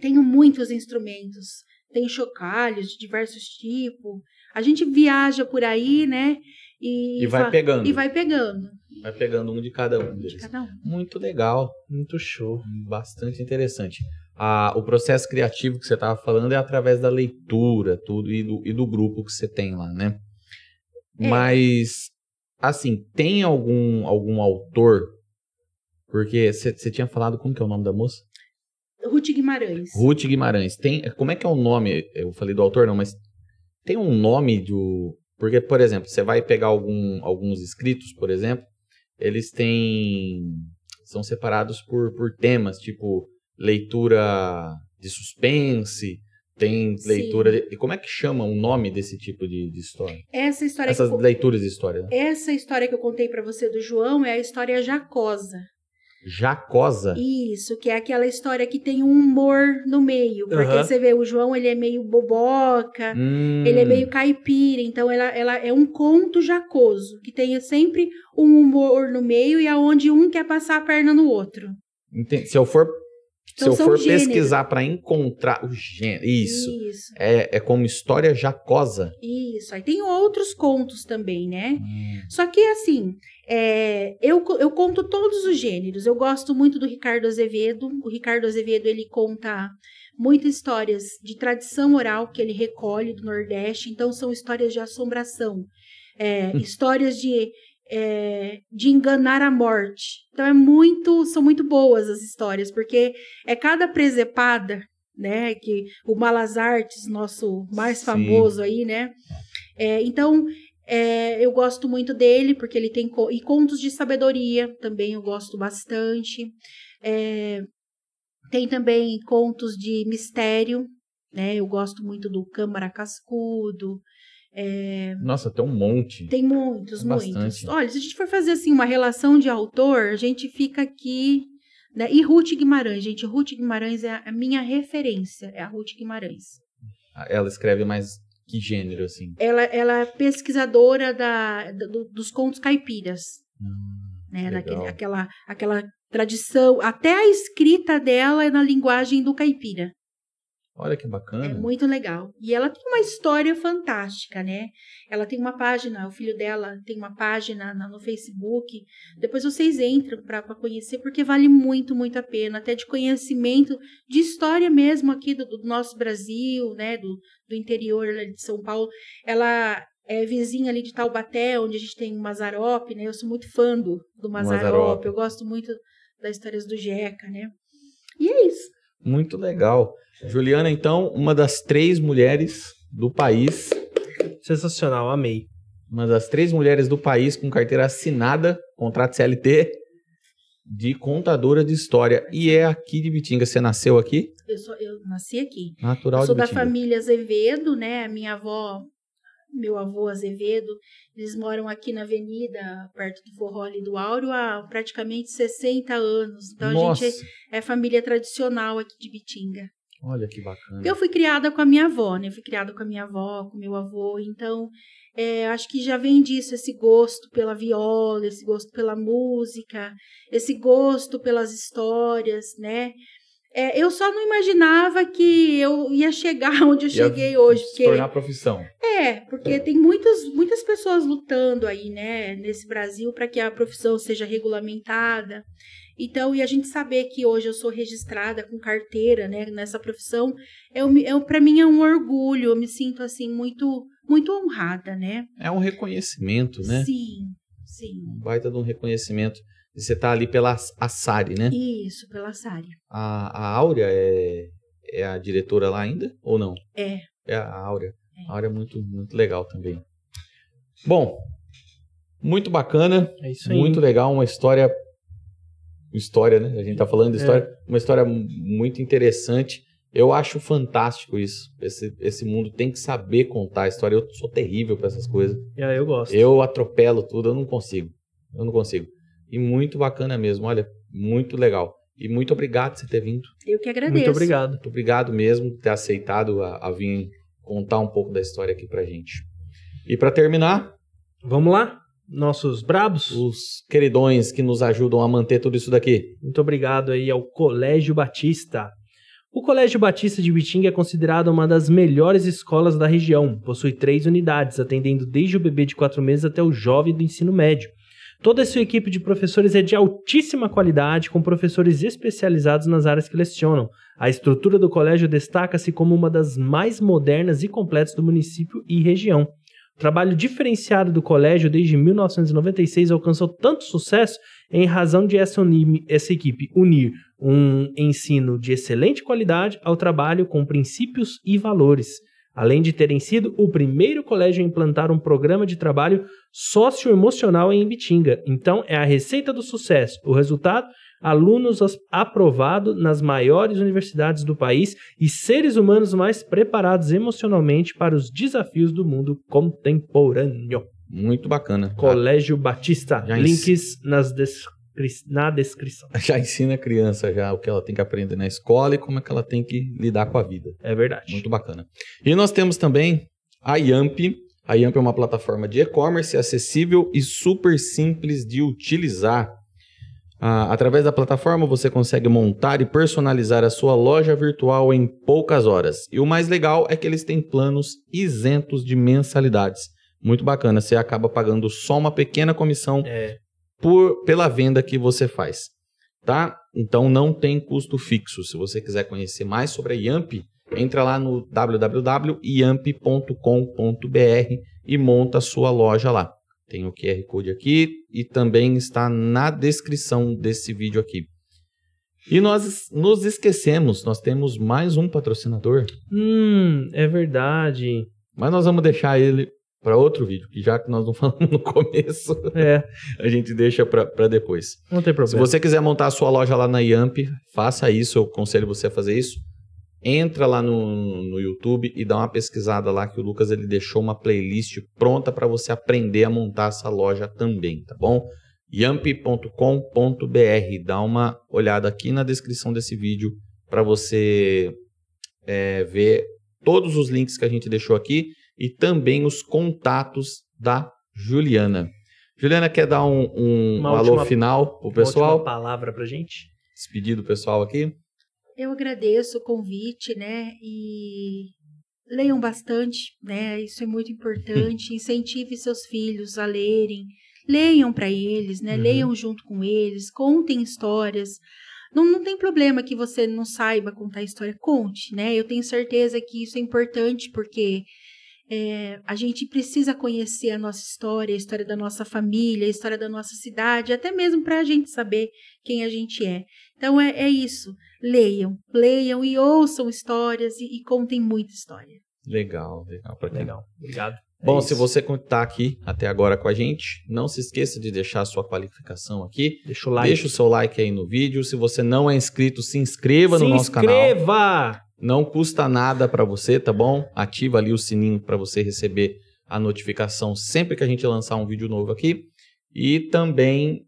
Tenho muitos instrumentos. Tenho chocalhos de diversos tipos. A gente viaja por aí, né? E, E vai pegando. E vai pegando. Vai pegando um de cada um De deles. cada um. Muito legal. Muito show. Bastante interessante. Ah, o processo criativo que você estava falando é através da leitura tudo e do, e do grupo que você tem lá, né? É. Mas, assim, tem algum, algum autor? Porque você você tinha falado, como que é o nome da moça? Ruth Guimarães. Ruth Guimarães. Tem, como é que é o nome? Eu falei do autor, não, mas tem um nome do. Porque, por exemplo, você vai pegar algum, alguns escritos, por exemplo, eles têm. São separados por, por temas, tipo leitura de suspense, tem Sim. leitura. De, e como é que chama o nome desse tipo de, de história? Essa história Essas que leituras de história. né? essa história que eu contei pra você do João é a história jacosa. Jacosa. Isso, que é aquela história que tem um humor no meio. Porque Aham. você vê, o João, ele é meio boboca, Hum, ele é meio caipira. Então, ela, ela é um conto jacoso, que tem sempre um humor no meio e aonde um quer passar a perna no outro. enten- Se eu for, se Então, eu são for gêneros. pesquisar para encontrar o gênero, isso. Isso, É, é como história jacosa. isso. Aí tem outros contos também, né? Hum, Só que, assim, é, eu, eu conto todos os gêneros. Eu gosto muito do Ricardo Azevedo. O Ricardo Azevedo, ele conta muitas histórias de tradição oral que ele recolhe do Nordeste. Então, são histórias de assombração. é, histórias de, é, de enganar a morte. Então, é muito, são muito boas as histórias, porque é cada presepada, né? Que o Malas Artes, nosso mais Sim. famoso aí, né? É, então, é, eu gosto muito dele, porque ele tem. co- E contos de sabedoria também eu gosto bastante. É, tem também contos de mistério, né? Eu gosto muito do Câmara Cascudo. É, Nossa, tem um monte. tem muitos, Tem muitos. bastante. Olha, se a gente for fazer assim uma relação de autor, a gente fica aqui. Né? E Ruth Guimarães, gente. Ruth Guimarães é a minha referência, é a Ruth Guimarães. Ela escreve mais que gênero, assim? Ela, ela é pesquisadora da, do- dos contos caipiras. Hum, né? legal. Naquele, aquela, aquela tradição. Até a escrita dela é na linguagem do caipira. Olha que bacana. É muito legal. E ela tem uma história fantástica, né? Ela tem uma página, o filho dela tem uma página na- no Facebook. Depois vocês entram para conhecer, porque vale muito, muito a pena. Até de conhecimento, de história mesmo aqui do, do nosso Brasil, né? Do, do interior de São Paulo. Ela é vizinha ali de Taubaté, onde a gente tem o Mazarope, né? Eu sou muito fã do, do Mazarope. Mazzaropi. Eu gosto muito das histórias do Jeca, né? E é isso. Muito legal. Juliana, então, uma das três mulheres do país, Sensacional, amei. uma das três mulheres do país com carteira assinada, contrato CLT, de contadora de história. E é aqui de Bitinga. Você nasceu aqui? Eu, sou, eu nasci aqui. Natural Eu sou de da Bitinga. família Azevedo, né? A minha avó, meu avô Azevedo, eles moram aqui na avenida, perto do Forró ali do Áureo, há praticamente 60 anos. Então a Nossa, gente é família tradicional aqui de Bitinga. Olha que bacana. Eu fui criada com a minha avó, né? Eu fui criada com a minha avó, com meu avô, então é, acho que já vem disso esse gosto pela viola, esse gosto pela música, esse gosto pelas histórias, né? É, eu só não imaginava que eu ia chegar <laughs> onde eu Ia cheguei hoje, Se porque tornar profissão. é, porque tem muitas, muitas pessoas lutando aí, né, nesse Brasil para que a profissão seja regulamentada. Então, e a gente saber que hoje eu sou registrada com carteira, né, nessa profissão, é, é, para mim é um orgulho, eu me sinto assim muito muito honrada, né? É um reconhecimento, né? Sim, sim. Um baita de um reconhecimento. E você tá ali pela Assari, né? Isso, pela Sari. A, a Áurea é, é a diretora lá ainda? Ou não? É. É a Áurea. É. A Áurea é muito, muito legal também. Bom, muito bacana, É isso aí. muito legal, uma história. História, né? A gente tá falando de É. história. Uma história mu- muito interessante. Eu acho fantástico isso. Esse, esse mundo tem que saber contar a história. Eu sou terrível para essas coisas. É, eu gosto. Eu atropelo tudo, eu não consigo. Eu não consigo. E muito bacana mesmo, olha, muito legal. E muito obrigado por você ter vindo. Eu que agradeço. Muito obrigado. Muito obrigado mesmo por ter aceitado a, a vir contar um pouco da história aqui pra gente. E pra terminar, Vamos lá? Nossos brabos? os queridões que nos ajudam a manter tudo isso daqui. Muito obrigado aí ao Colégio Batista. O Colégio Batista de Bitinga é considerado uma das melhores escolas da região. Possui três unidades, atendendo desde o bebê de quatro meses até o jovem do ensino médio. Toda a sua equipe de professores é de altíssima qualidade, com professores especializados nas áreas que lecionam. A estrutura do colégio destaca-se como uma das mais modernas e completas do município e região. O trabalho diferenciado do colégio desde 1996 alcançou tanto sucesso em razão de essa, uni- essa equipe unir um ensino de excelente qualidade ao trabalho com princípios e valores, além de terem sido o primeiro colégio a implantar um programa de trabalho socioemocional em Ibitinga. Então, é a receita do sucesso. O resultado? Alunos aprovados nas maiores universidades do país e seres humanos mais preparados emocionalmente para os desafios do mundo contemporâneo. Muito bacana. Colégio Batista. Já Links nas na descrição. <laughs> Já ensina a criança já o que ela tem que aprender na escola e como é que ela tem que lidar com a vida. É verdade. Muito bacana. E nós temos também a Yamp. A Yamp é uma plataforma de e-commerce acessível e super simples de utilizar. Ah, através da plataforma você consegue montar e personalizar a sua loja virtual em poucas horas. E o mais legal é que eles têm planos isentos de mensalidades. Muito bacana, você acaba pagando só uma pequena comissão É. por, pela venda que você faz, tá? Então não tem custo fixo. Se você quiser conhecer mais sobre a Yamp, entra lá no www.yamp.com.br e monta a sua loja lá. Tem o QR Code aqui e também está na descrição desse vídeo aqui. E nós nos esquecemos, nós temos mais um patrocinador, Hum, é verdade. mas nós vamos deixar ele para outro vídeo, que já que nós não <laughs> falamos no começo, É, a gente deixa para depois. não tem Se problema. você quiser montar a sua loja lá na Yamp, faça isso, eu aconselho você a fazer isso. Entra lá no, no YouTube e dá uma pesquisada lá que o Lucas ele deixou uma playlist pronta para você aprender a montar essa loja também, tá bom? yamp.com.br, dá uma olhada aqui na descrição desse vídeo para você é, ver todos os links que a gente deixou aqui e também os contatos da Juliana. Juliana quer dar um, um Uma alô última- final pro Uma pessoal? última palavra pra gente. Despedir do pessoal aqui? Eu agradeço o convite, né? E leiam bastante, né? Isso é muito importante. <laughs> Incentive seus filhos a lerem. Leiam para eles, né? Uhum. Leiam junto com eles, contem histórias. Não, não tem problema que você não saiba contar história, conte, né? Eu tenho certeza que isso é importante porque é, a gente precisa conhecer a nossa história, a história da nossa família, a história da nossa cidade, até mesmo para a gente saber quem a gente é. Então é, é isso. Leiam, leiam e ouçam histórias e, e contem muita história. Legal, legal. Pra quem- Legal. Obrigado. É Bom, isso. se você está aqui até agora com a gente, não se esqueça de deixar a sua qualificação aqui. Deixa o like. Deixa o seu like aí no vídeo. Se você não é inscrito, se inscreva Se no nosso canal. inscreva! Não custa nada para você, tá bom? Ativa ali o sininho para você receber a notificação sempre que a gente lançar um vídeo novo aqui. E também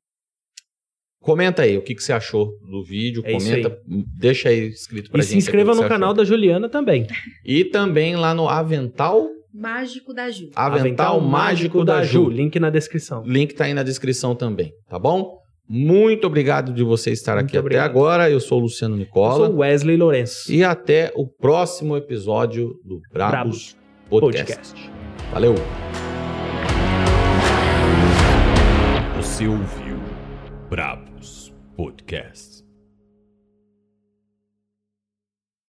comenta aí o que, que você achou do vídeo. É comenta, deixa aí escrito pra E gente. se inscreva o no canal achou. da Juliana também. E também lá no Avental, Mágico da Ju. Avental, Mágico da Ju. Link na descrição. Link tá aí na descrição também, tá bom? Muito obrigado de você estar Muito aqui obrigado. até agora. Eu sou o Luciano Eu Nicola. sou Wesley Lourenço. E até o próximo episódio do Brabos, Podcast. Podcast. Valeu! Você ouviu Brabos Podcast.